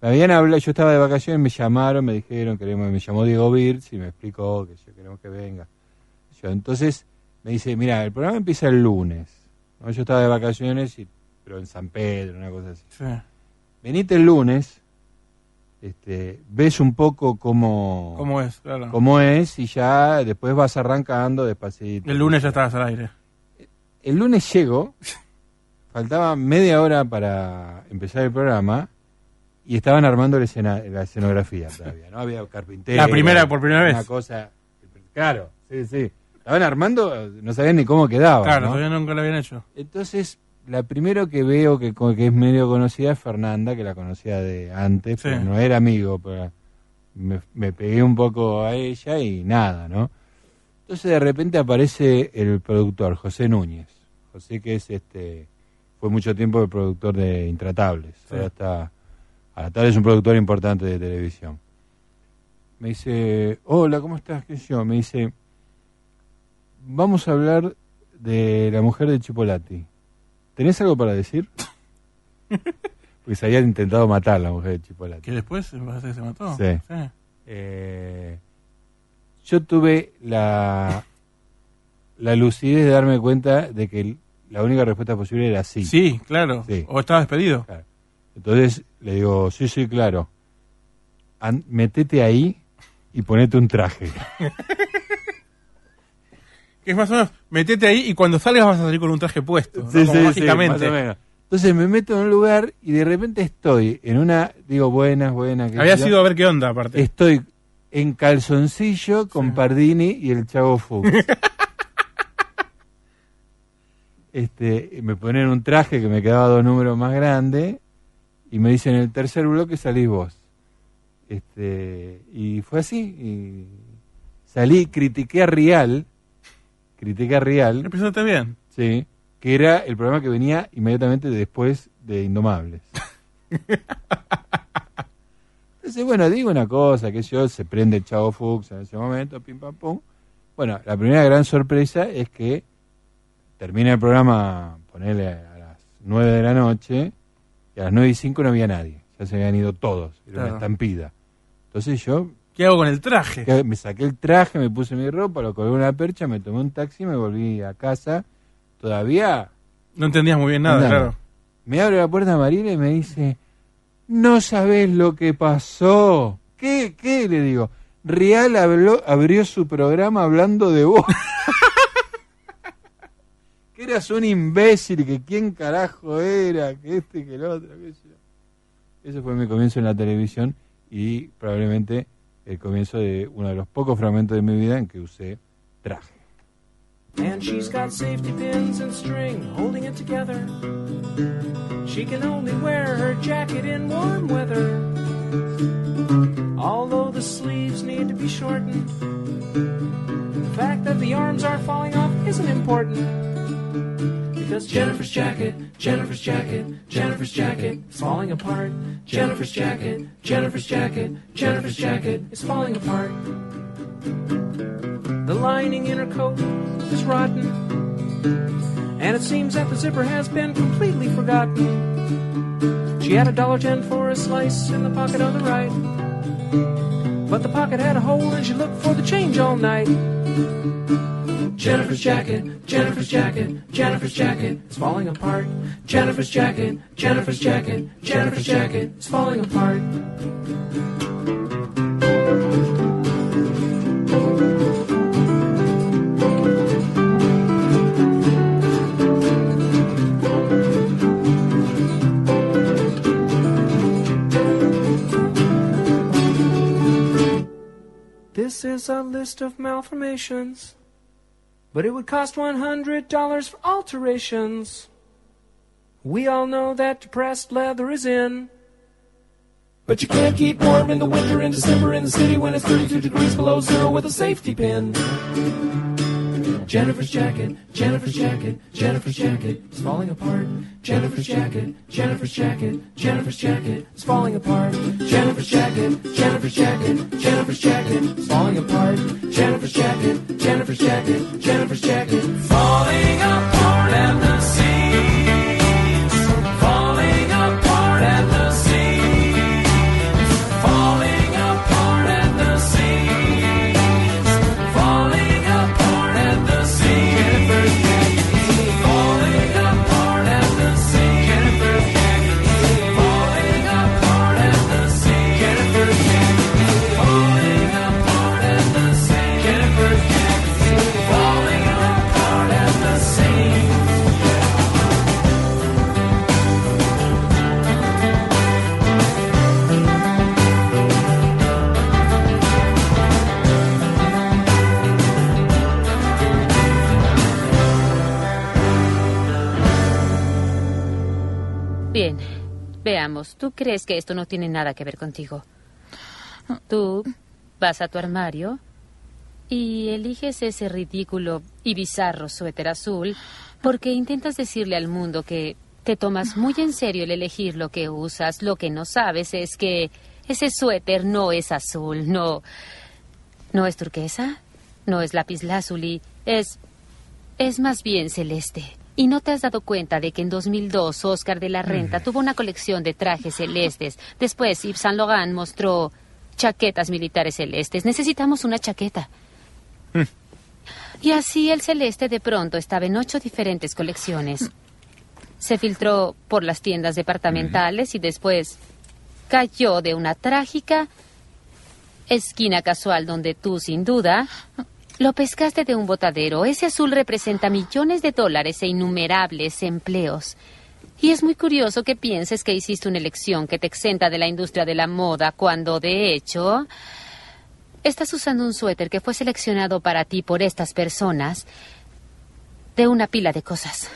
me habían hablado, yo estaba de vacaciones, me llamaron, me dijeron, queremos, me llamó Diego Birz y me explicó que yo queremos que venga. Yo, entonces me dice, mira, el programa empieza el lunes. ¿no? Yo estaba de vacaciones, y, pero en San Pedro, una cosa así.
Sí.
Venite el lunes, este, ves un poco cómo,
¿Cómo es? Claro.
cómo es y ya después vas arrancando despacito.
El lunes ya estabas al aire.
El lunes llego, faltaba media hora para empezar el programa y estaban armando la, escena, la escenografía todavía, ¿no? Había carpintero.
La primera, por primera
Una
vez.
cosa, claro, sí, sí. Estaban armando, no sabían ni cómo quedaba.
Claro,
¿no?
todavía nunca lo habían hecho.
Entonces, la primero que veo que, que es medio conocida es Fernanda, que la conocía de antes,
Sí.
pero no era amigo, pero me, me pegué un poco a ella y nada, ¿no? Entonces de repente aparece el productor, José Núñez. José que es este, fue mucho tiempo el productor de Intratables.
Sí.
Ahora está, tal es un productor importante de televisión. Me dice, hola, ¿cómo estás? ¿Qué yo? Me dice, vamos a hablar de la mujer de Chipolati. ¿Tenés algo para decir? Porque se había intentado matar la mujer de Chipolati.
¿Que después se mató?
Sí. Eh, yo tuve la, la lucidez de darme cuenta de que la única respuesta posible era sí.
Sí, claro.
Sí.
O estaba despedido.
Claro. Entonces le digo, sí, sí, claro. An- metete ahí y ponete un traje.
Que es más o menos, metete ahí y cuando salgas vas a salir con un traje puesto. ¿no?
Sí,
Como
sí, sí,
mágicamente.
más o menos. Entonces me meto en un lugar y de repente estoy en una, digo, buenas, buenas.
Había sido a ver qué onda, aparte.
Estoy en calzoncillo con Pardini y el Chavo Fuchs. este, me ponen un traje que me quedaba dos números más grande y me dice, en el tercer bloque salís vos. Este, y fue así, y salí, critiqué a Real, critiqué a Real.
Empezaste bien.
Sí, que era el programa que venía inmediatamente después de Indomables. Entonces, bueno, digo una cosa, que yo se prende el Chavo Fuchs en ese momento, pim pam pum. Bueno, la primera gran sorpresa es que termina el programa, ponerle a las 9 de la noche, a las 9 y 5 no había nadie. Ya se habían ido todos, era
Claro.
una estampida. Entonces yo
¿Qué hago con el traje?
Me saqué el traje, me puse mi ropa, lo colgué en una percha, me tomé un taxi y me volví a casa. Todavía
No entendías muy bien nada, claro.
me abre la puerta Marina y me dice, no sabés lo que pasó. ¿Qué? ¿Qué? Le digo, Real habló, abrió su programa hablando de vos. que eras un imbécil, que quién carajo era, que este, que el otro, sé yo. Ese fue mi comienzo en la televisión y probablemente el comienzo de uno de los pocos fragmentos de mi vida en que usé traje.
And she's got safety pins and string holding it together. She can only wear her jacket in warm weather. Although the sleeves need to be shortened, the fact that the arms are falling off isn't important. Because Jennifer's jacket, Jennifer's jacket, Jennifer's jacket is falling apart. Jennifer's jacket, Jennifer's jacket, Jennifer's jacket is falling apart. The lining in her coat is rotten, and it seems that the zipper has been completely forgotten. She had a dollar ten for a slice in the pocket on the right, but the pocket had a hole and she looked for the change all night. Jennifer's jacket, Jennifer's jacket, Jennifer's jacket is falling apart. Jennifer's jacket, Jennifer's jacket, Jennifer's jacket is falling apart. This is a list of malformations, but it would cost $100 for alterations. We all know that depressed leather is in. But you can't keep warm in the winter in December in the city when it's 32 degrees below zero with a safety pin. Jennifer's jacket, Jennifer's jacket, Jennifer's jacket is falling apart. Jennifer's jacket, Jennifer's jacket, Jennifer's jacket is falling apart. Jennifer's jacket, Jennifer's jacket, Jennifer's jacket is falling apart. Jennifer's jacket, Jennifer's jacket, Jennifer's jacket falling apart at the seams.
¿Tú crees que esto no tiene nada que ver contigo? Tú vas a tu armario y eliges ese ridículo y bizarro suéter azul porque intentas decirle al mundo que te tomas muy en serio el elegir lo que usas. Lo que no sabes es que ese suéter no es azul, no. No es turquesa, no es lapislázuli, es. es más bien celeste. ¿Y no te has dado cuenta de que en 2002 Oscar de la Renta tuvo una colección de trajes celestes? Después Yves Saint Laurent mostró chaquetas militares celestes. Necesitamos una chaqueta. Y así el celeste de pronto estaba en ocho diferentes colecciones. Se filtró por las tiendas departamentales y después cayó de una trágica esquina casual donde tú, sin duda, lo pescaste de un botadero. Ese azul representa millones de dólares e innumerables empleos. Y es muy curioso que pienses que hiciste una elección que te exenta de la industria de la moda cuando, de hecho, estás usando un suéter que fue seleccionado para ti por estas personas de una pila de cosas.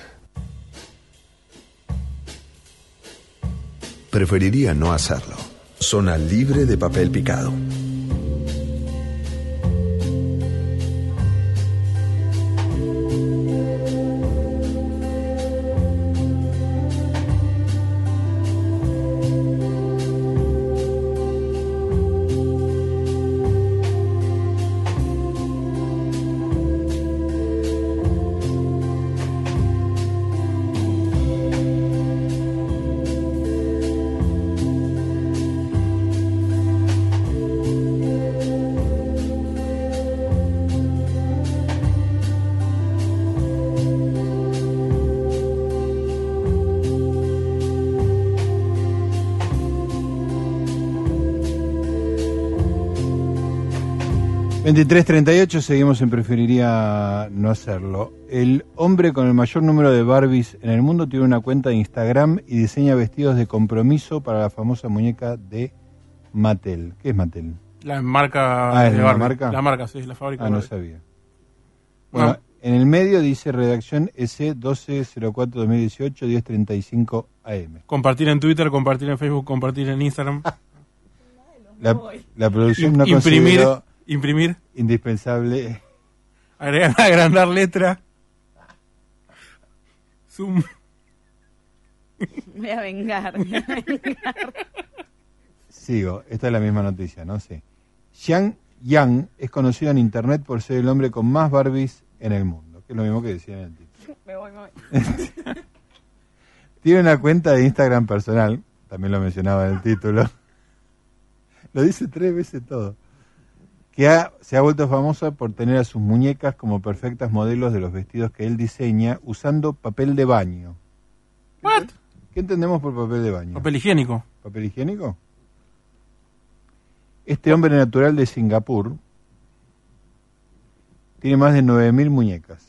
preferiría no hacerlo. Zona libre de papel picado.
...2338, seguimos en Preferiría no hacerlo. El hombre con el mayor número de Barbies en el mundo tiene una cuenta de Instagram y diseña vestidos de compromiso para la famosa muñeca de Mattel. ¿Qué es Mattel?
La marca.
Ah, ¿es
de
la
Barbie.
marca?
La marca, sí, la fábrica.
Ah, no
Barbie.
sabía. Bueno, en el medio dice redacción S 1204-2018, 1035 AM.
Compartir en Twitter, compartir en Facebook, compartir en Instagram.
La, la producción no
imprimir,
consideró
imprimir,
indispensable.
agregar, agrandar letra. Zoom.
Me voy a vengar. me voy a vengar.
Sigo, esta es la misma noticia, ¿no? Sí. Xiang Yang es conocido en internet por ser el hombre con más Barbies en el mundo, que es lo mismo que decía en el título.
Me voy, me voy.
Tiene una cuenta de Instagram personal, también lo mencionaba en el título. Lo dice tres veces todo. Que ha- se ha vuelto famosa por tener a sus muñecas como perfectas modelos de los vestidos que él diseña usando papel de baño.
What?
¿Qué entendemos por papel de baño?
Papel higiénico.
¿Papel higiénico? Este hombre natural de Singapur tiene más de 9.000 muñecas.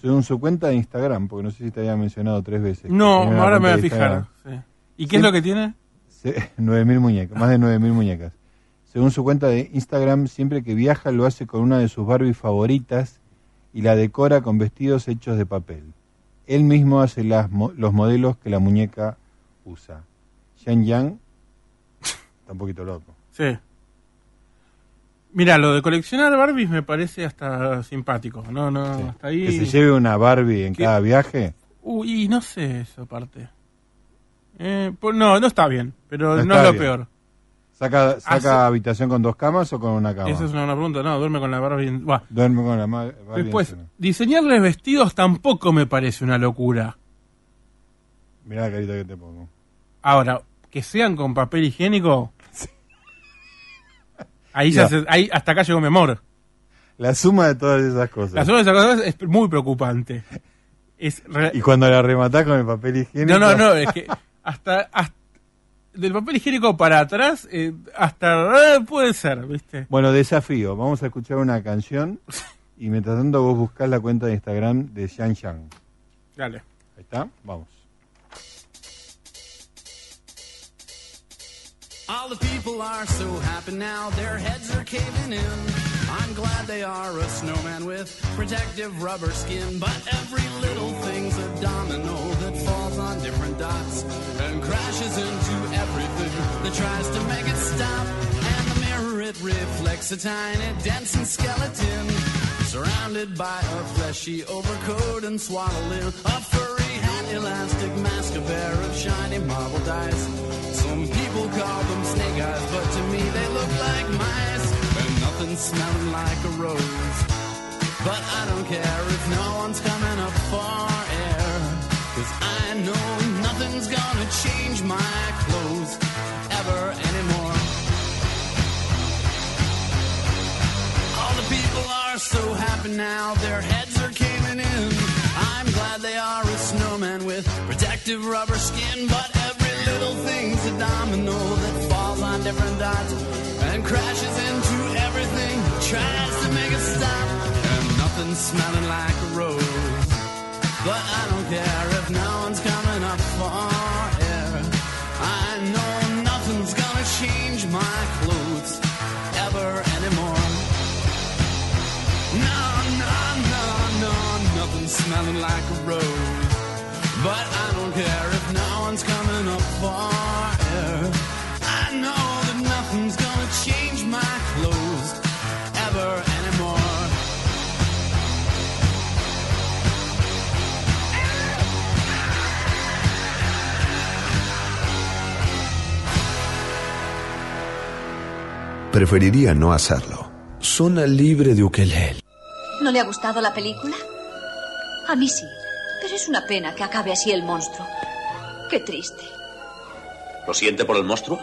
Según su cuenta de Instagram, porque no sé si te había mencionado tres veces.
No, ahora me voy a fijar. Sí. ¿Y qué es lo que tiene?
Se- 9.000 muñecas, más de 9.000 muñecas. Según su cuenta de Instagram, siempre que viaja lo hace con una de sus Barbies favoritas y la decora con vestidos hechos de papel. Él mismo hace las los modelos que la muñeca usa. Xian Yang está un poquito loco.
Sí. Mira, lo de coleccionar Barbies me parece hasta simpático. No, no, hasta ahí.
Que se lleve una Barbie en
¿Qué?
cada viaje.
Uy, no sé esa parte. Eh, pues no, no está bien, pero
No
es lo
bien.
peor.
¿Saca, saca
Hace-
habitación con dos camas o con una cama?
Esa es una buena pregunta. No, duerme con la Barbie. Buah.
Duerme con la Barbie
Después, diseñarles vestidos tampoco me parece una locura.
Mirá la carita que te pongo.
Ahora, que sean con papel higiénico. Ahí Ya. se- ahí, hasta acá llegó mi amor.
La suma de todas esas cosas.
La suma de esas cosas es muy preocupante. Es re-
Y cuando la rematás con el papel higiénico.
No, no, no, es que hasta, hasta- del papel higiénico para atrás, eh, hasta eh, puede ser, ¿viste?
Bueno, desafío. Vamos a escuchar una canción y mientras tanto vos buscás la cuenta de Instagram de Xian Yang.
Dale.
Ahí está, vamos.
All the people are so happy now, their heads are caving in. I'm glad they are a snowman with protective rubber skin, but every little thing's a domino that falls on different dots and crashes into everything that tries to make it stop. And the mirror it reflects a tiny dancing skeleton, surrounded by a fleshy overcoat and swaddling a furry hat, elastic mask, a pair of shiny marble dice. Some people call them snake eyes, but to me they look like mice. And nothing smelling like a rose. But I don't care if no one's coming up for air. Cause I know nothing's gonna change my clothes ever anymore. All the people are so happy now, their heads are caving in. I'm glad they are snowman with protective rubber skin, but every little thing's a domino that falls on different dots and crashes into everything, tries to make it stop, and nothing's smelling like a rose. But I don't care if no one's coming up for air. I know nothing's gonna change my clothes ever anymore. No, no, no, no, nothing's smelling like a rose.
Preferiría no hacerlo. Zona libre de Ukelel.
¿No le ha gustado la película? A mí sí, pero es una pena que acabe así el monstruo. Qué triste.
¿Lo siente por el monstruo?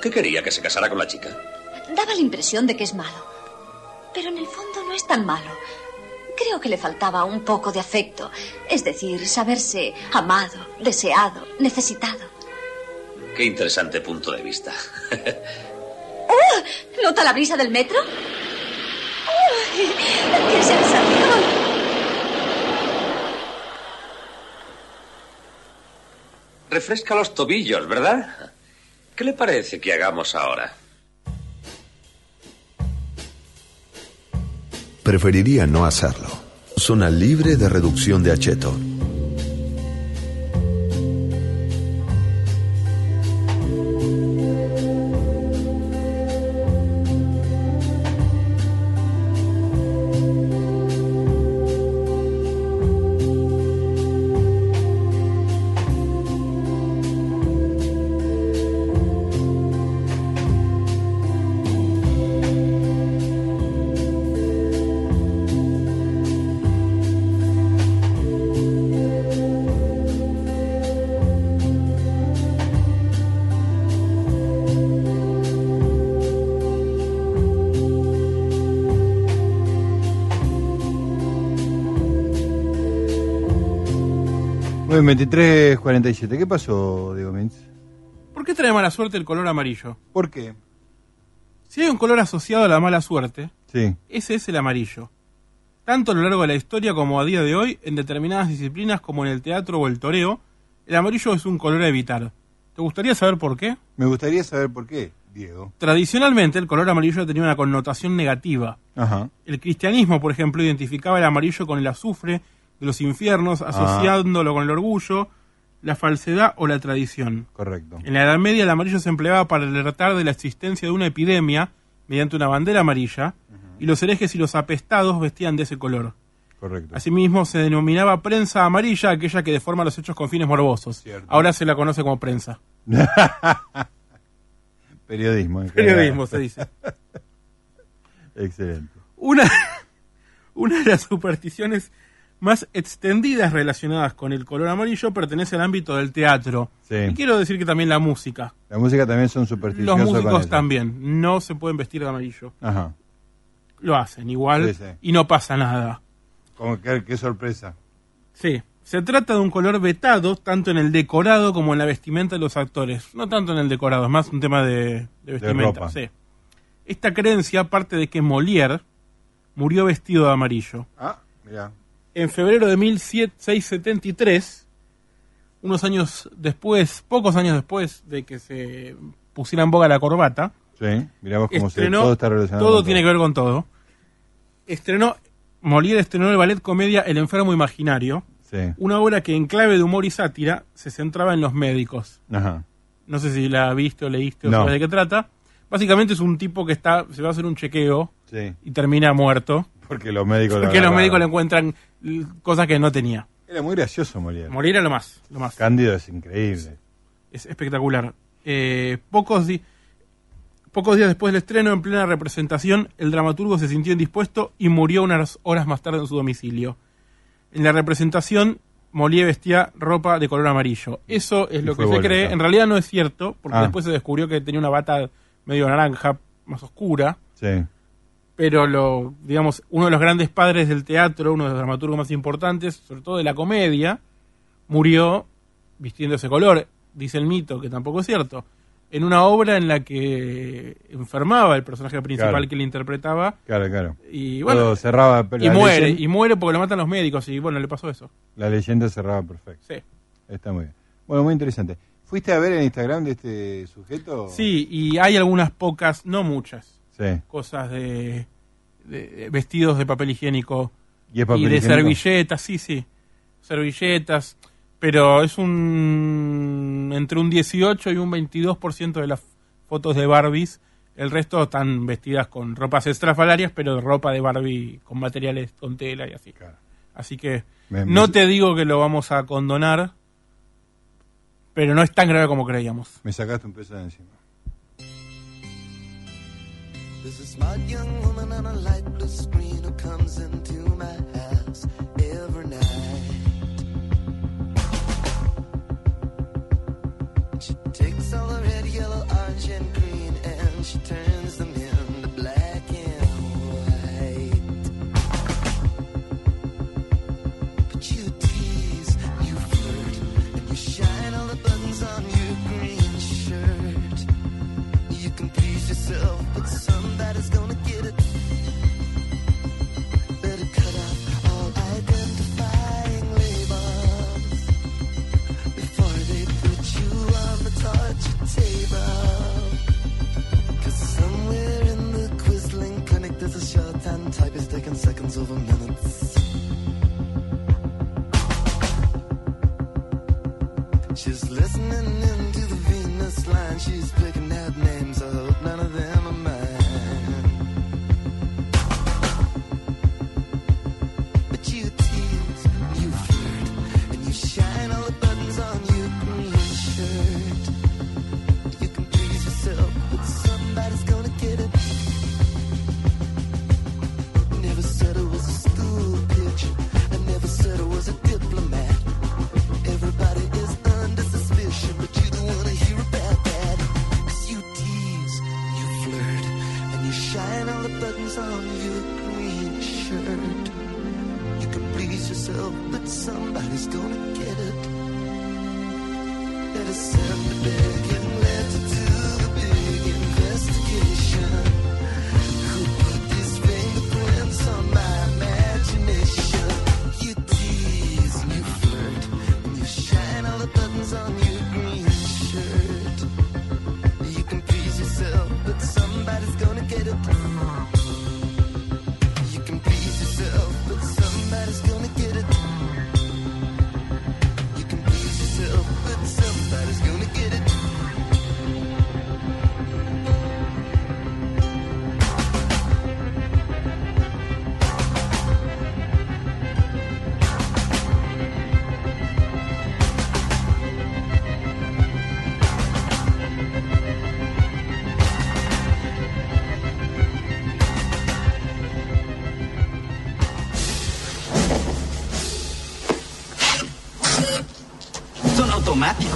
¿Qué quería? ¿Que se casara con la chica?
Daba la impresión de que es malo, pero en el fondo no es tan malo. Creo que le faltaba un poco de afecto, es decir, saberse amado, deseado, necesitado.
Qué interesante punto de vista.
¡Oh! ¿Nota la brisa del metro? ¡Qué sensación!
Refresca los tobillos, ¿verdad? ¿Qué le parece que hagamos ahora?
Preferiría no hacerlo. Zona libre de reducción de acheto.
23.47. ¿Qué pasó, Diego Mintz?
¿Por qué trae mala suerte el color amarillo?
¿Por qué?
Si hay un color asociado a la mala suerte,
Sí.
ese es el amarillo. Tanto a lo largo de la historia como a día de hoy, en determinadas disciplinas como en el teatro o el toreo, el amarillo es un color a evitar. ¿Te gustaría saber por qué?
Me gustaría saber por qué, Diego.
Tradicionalmente el color amarillo tenía una connotación negativa.
Ajá.
El cristianismo, por ejemplo, identificaba el amarillo con el azufre de los infiernos, asociándolo con el orgullo, la falsedad o la tradición.
Correcto.
En la Edad Media el amarillo se empleaba para alertar de la existencia de una epidemia mediante una bandera amarilla, y los herejes y los apestados vestían de ese color.
Correcto.
Asimismo se denominaba prensa amarilla aquella que deforma los hechos con fines morbosos. Ahora se la conoce como prensa.
Periodismo. en
Periodismo se dice.
Excelente.
Una, una de las supersticiones más extendidas relacionadas con el color amarillo pertenece al ámbito del teatro.
Sí.
Y quiero decir que también la música.
La música también son
Los
supersticiosos con
músicos
eso.
también no se pueden vestir de amarillo.
Ajá.
Lo hacen igual
Sí, sí.
y no pasa nada.
Como que, qué sorpresa.
Sí, se trata de un color vetado tanto en el decorado como en la vestimenta de los actores. No tanto en el decorado, es más un tema de, de vestimenta.
ropa.
sí. Esta creencia parte de que Molière murió vestido de amarillo.
Ah, mira.
En febrero de 1673, unos años después, pocos años después de que se pusiera en boga la corbata,
Sí, miramos cómo se,
estrenó,
todo está relacionado.
todo tiene que ver con todo. Estrenó, Molière estrenó el ballet comedia El enfermo imaginario,
Sí.
una obra que en clave de humor y sátira se centraba en los médicos.
Ajá.
No sé si la viste o leíste o
No.
sabes de qué trata. Básicamente es un tipo que está, se va a hacer un chequeo
Sí.
y termina muerto.
Porque los médicos lo
Porque los médicos le encuentran cosas que no tenía.
Era muy gracioso Molière.
Molière lo más, lo más.
Cándido es increíble.
Es espectacular. Eh, pocos, di- pocos días después del estreno, en plena representación, el dramaturgo se sintió indispuesto y murió unas horas más tarde en su domicilio. En la representación, Molière vestía ropa de color amarillo. Eso es
Y
lo que se cree. En realidad no es cierto, porque
Ah.
después se descubrió que tenía una bata medio naranja, más oscura.
Sí.
Pero lo, digamos, uno de los grandes padres del teatro, uno de los dramaturgos más importantes, sobre todo de la comedia, murió vistiendo ese color. Dice el mito, que tampoco es cierto. En una obra en la que enfermaba el personaje principal
Claro.
que le interpretaba.
Claro, claro.
Y bueno,
Todo cerraba.
y muere,
leyenda-
y muere porque lo matan los médicos. Y bueno, le pasó eso.
La leyenda cerraba perfecto.
Sí.
Está muy bien. Bueno, muy interesante. ¿Fuiste a ver el Instagram de este sujeto?
Sí, y hay algunas pocas, no muchas,
Sí.
cosas de, de vestidos de papel higiénico
¿Y
de
higiénico?
servilletas, sí, sí, servilletas, pero es un entre un 18 y un 22% de las fotos de Barbies, el resto están vestidas con ropas estrafalarias, pero ropa de Barbie con materiales con tela y así. Así que
Me-
no
me-
te digo que lo vamos a condonar, pero no es tan grave como creíamos.
Me sacaste un peso de encima.
There's a smart young woman on a light blue screen who comes into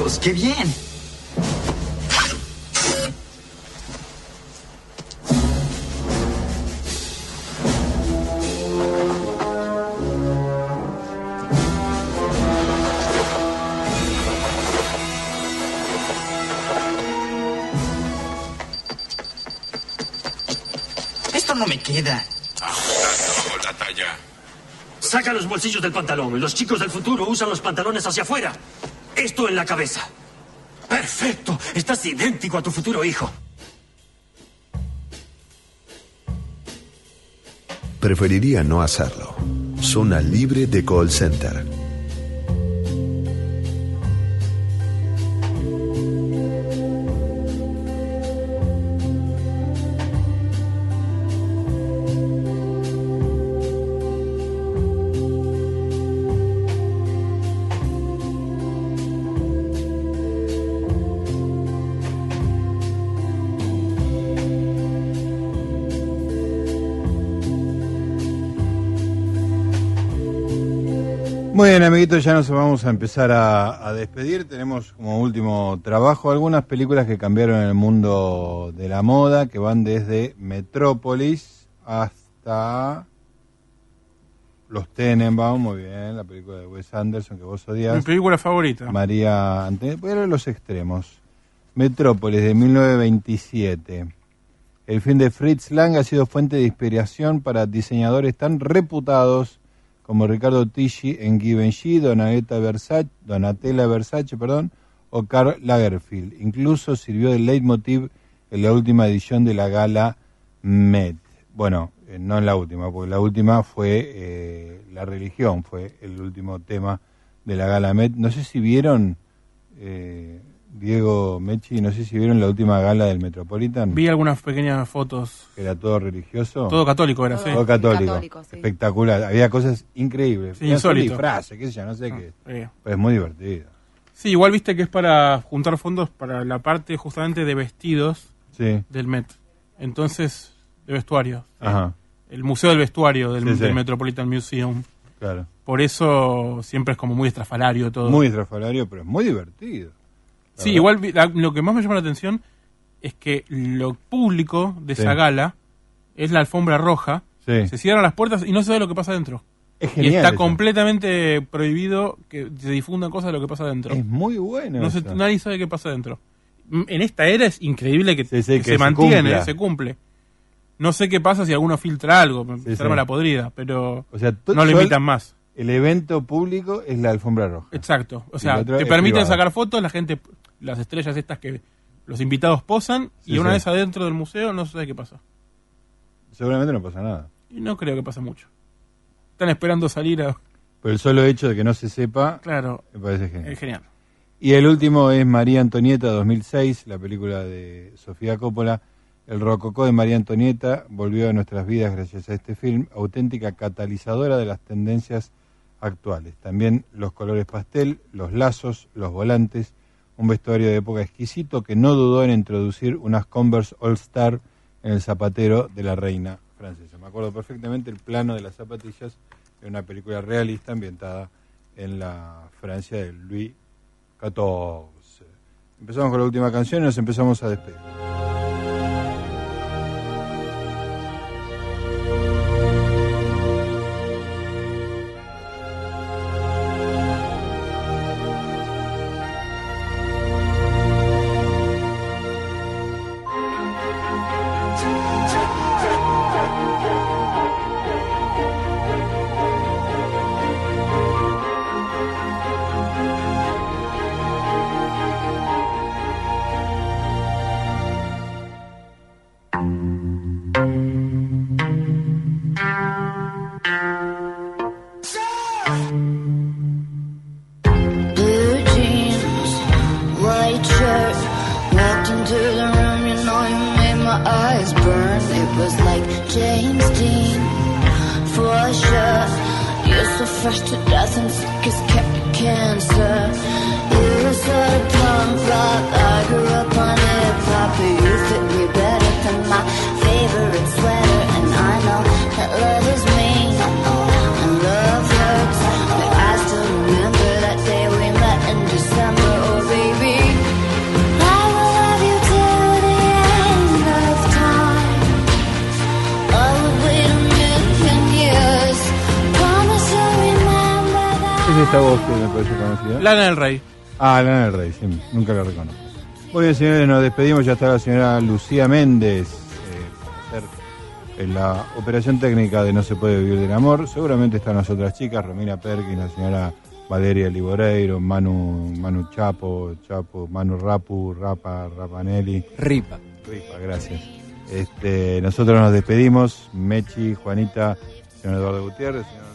automáticos, qué bien. Esto no me queda.
Saca los bolsillos del pantalón. Los chicos del futuro usan los pantalones hacia afuera. Esto en la cabeza. Perfecto. Estás idéntico a tu futuro hijo.
Preferiría no hacerlo. Zona libre de call center.
Bien, amiguitos, ya nos vamos a empezar a, a despedir. Tenemos como último trabajo algunas películas que cambiaron el mundo de la moda, que van desde Metrópolis hasta Los Tenenbaum, muy bien, la película de Wes Anderson que vos odias.
Mi película favorita.
María Ante- Voy a leer los extremos. Metrópolis de 1927. El film de Fritz Lang ha sido fuente de inspiración para diseñadores tan reputados como Ricardo Tisci en Givenchy, Donatella Versace, Donatella Versace perdón, o Karl Lagerfeld. Incluso sirvió de leitmotiv en la última edición de la gala Met. Bueno, eh, no en la última, porque la última fue eh, la religión, fue el último tema de la gala Met. No sé si vieron, eh, Diego Mechi, no sé si vieron la última gala del Metropolitan.
Vi algunas pequeñas fotos.
que Era todo religioso.
Todo católico era, sí.
Todo católico.
Católico, sí.
Espectacular. Había cosas increíbles.
Sí, insólito.
disfraces, qué sé yo, no sé qué.
sí.
Pero es muy divertido.
Sí, igual viste que es para juntar fondos para la parte justamente de vestidos
Sí.
del Met. Entonces, de vestuario. sí.
Ajá.
El Museo del Vestuario del,
Sí, sí.
del Metropolitan Museum.
Claro.
Por eso siempre es como muy estrafalario todo.
Muy estrafalario, pero es muy divertido.
Sí,
verdad.
igual la- lo que más me llama la atención es que lo público de
Sí.
esa gala es la alfombra roja.
Sí.
Se cierran las puertas y no se ve lo que pasa adentro.
Es
y
genial
está
eso.
completamente prohibido que se difundan cosas de lo que pasa adentro.
Es muy bueno.
No se- nadie sabe qué pasa adentro. En esta era es increíble que,
sí,
que
que
se
se
mantiene,
cumpla.
se cumple. No sé qué pasa si alguno filtra algo, se arma la podrida, pero
O sea, to-
no lo
yo-
invitan más.
El evento público es la alfombra roja.
Exacto. O
Y
sea, te permiten
privado.
sacar fotos, la gente, las estrellas estas que los invitados posan, y una
sí.
vez adentro del museo no se sabe qué pasa.
Seguramente no pasa nada.
Y no creo que pase mucho. Están esperando salir a...
Pero el solo hecho de que no se sepa,
Claro.
me parece genial.
Es genial.
Y el último es María Antonieta 2006, la película de Sofía Coppola. El rococó de María Antonieta volvió a nuestras vidas gracias a este film, auténtica catalizadora de las tendencias actuales. También los colores pastel, los lazos, los volantes, un vestuario de época exquisito que no dudó en introducir unas Converse All Star en el zapatero de la reina francesa. Me acuerdo perfectamente el plano de las zapatillas de una película realista ambientada en la Francia de Louis 14. Empezamos con la última canción y nos empezamos a despedir. Ah, Lana del Rey, sí, nunca la reconozco. Muy bien, señores, nos despedimos. Ya está la señora Lucía Méndez eh, para hacer la operación técnica de No se puede vivir del amor. Seguramente están las otras chicas, Romina Perkins, la señora Valeria Liboreiro, Manu, Manu Chapo, Chapo, Manu Rapu, Rapa, Rapanelli.
Ripa.
Ripa, gracias. Este, nosotros nos despedimos. Mechi, Juanita, señor Eduardo Gutiérrez, señor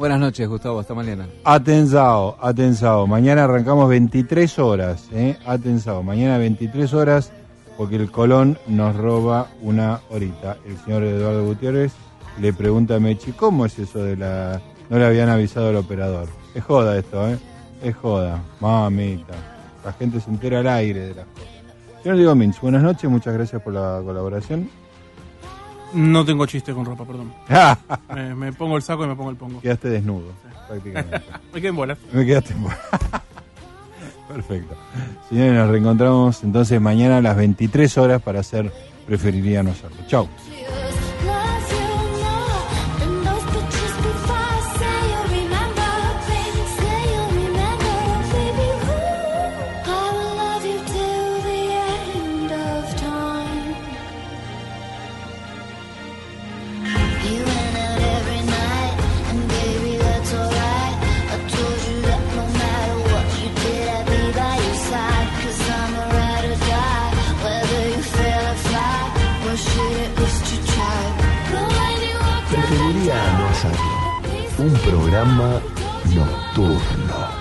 buenas noches.
Gustavo. Hasta mañana.
Atenzao, atenzao. Mañana arrancamos 23 horas, ¿eh? Atenzao. Mañana 23 horas porque el Colón nos roba una horita. El señor Eduardo Gutiérrez le pregunta a Mechi, ¿cómo es eso de la... No le habían avisado al operador? Es joda esto, ¿eh? Es joda. Mamita. La gente se entera al aire de las cosas. Señor Diego Mins, buenas noches. Muchas gracias por la colaboración.
No tengo chiste con ropa, perdón. me, me pongo el saco y me pongo el pongo.
Quedaste desnudo, prácticamente.
me quedé en bolas.
Me quedaste en bolas. Perfecto. Señores, nos reencontramos entonces mañana a las 23 horas para hacer Preferiría no hacerlo. Chau.
Un programa nocturno.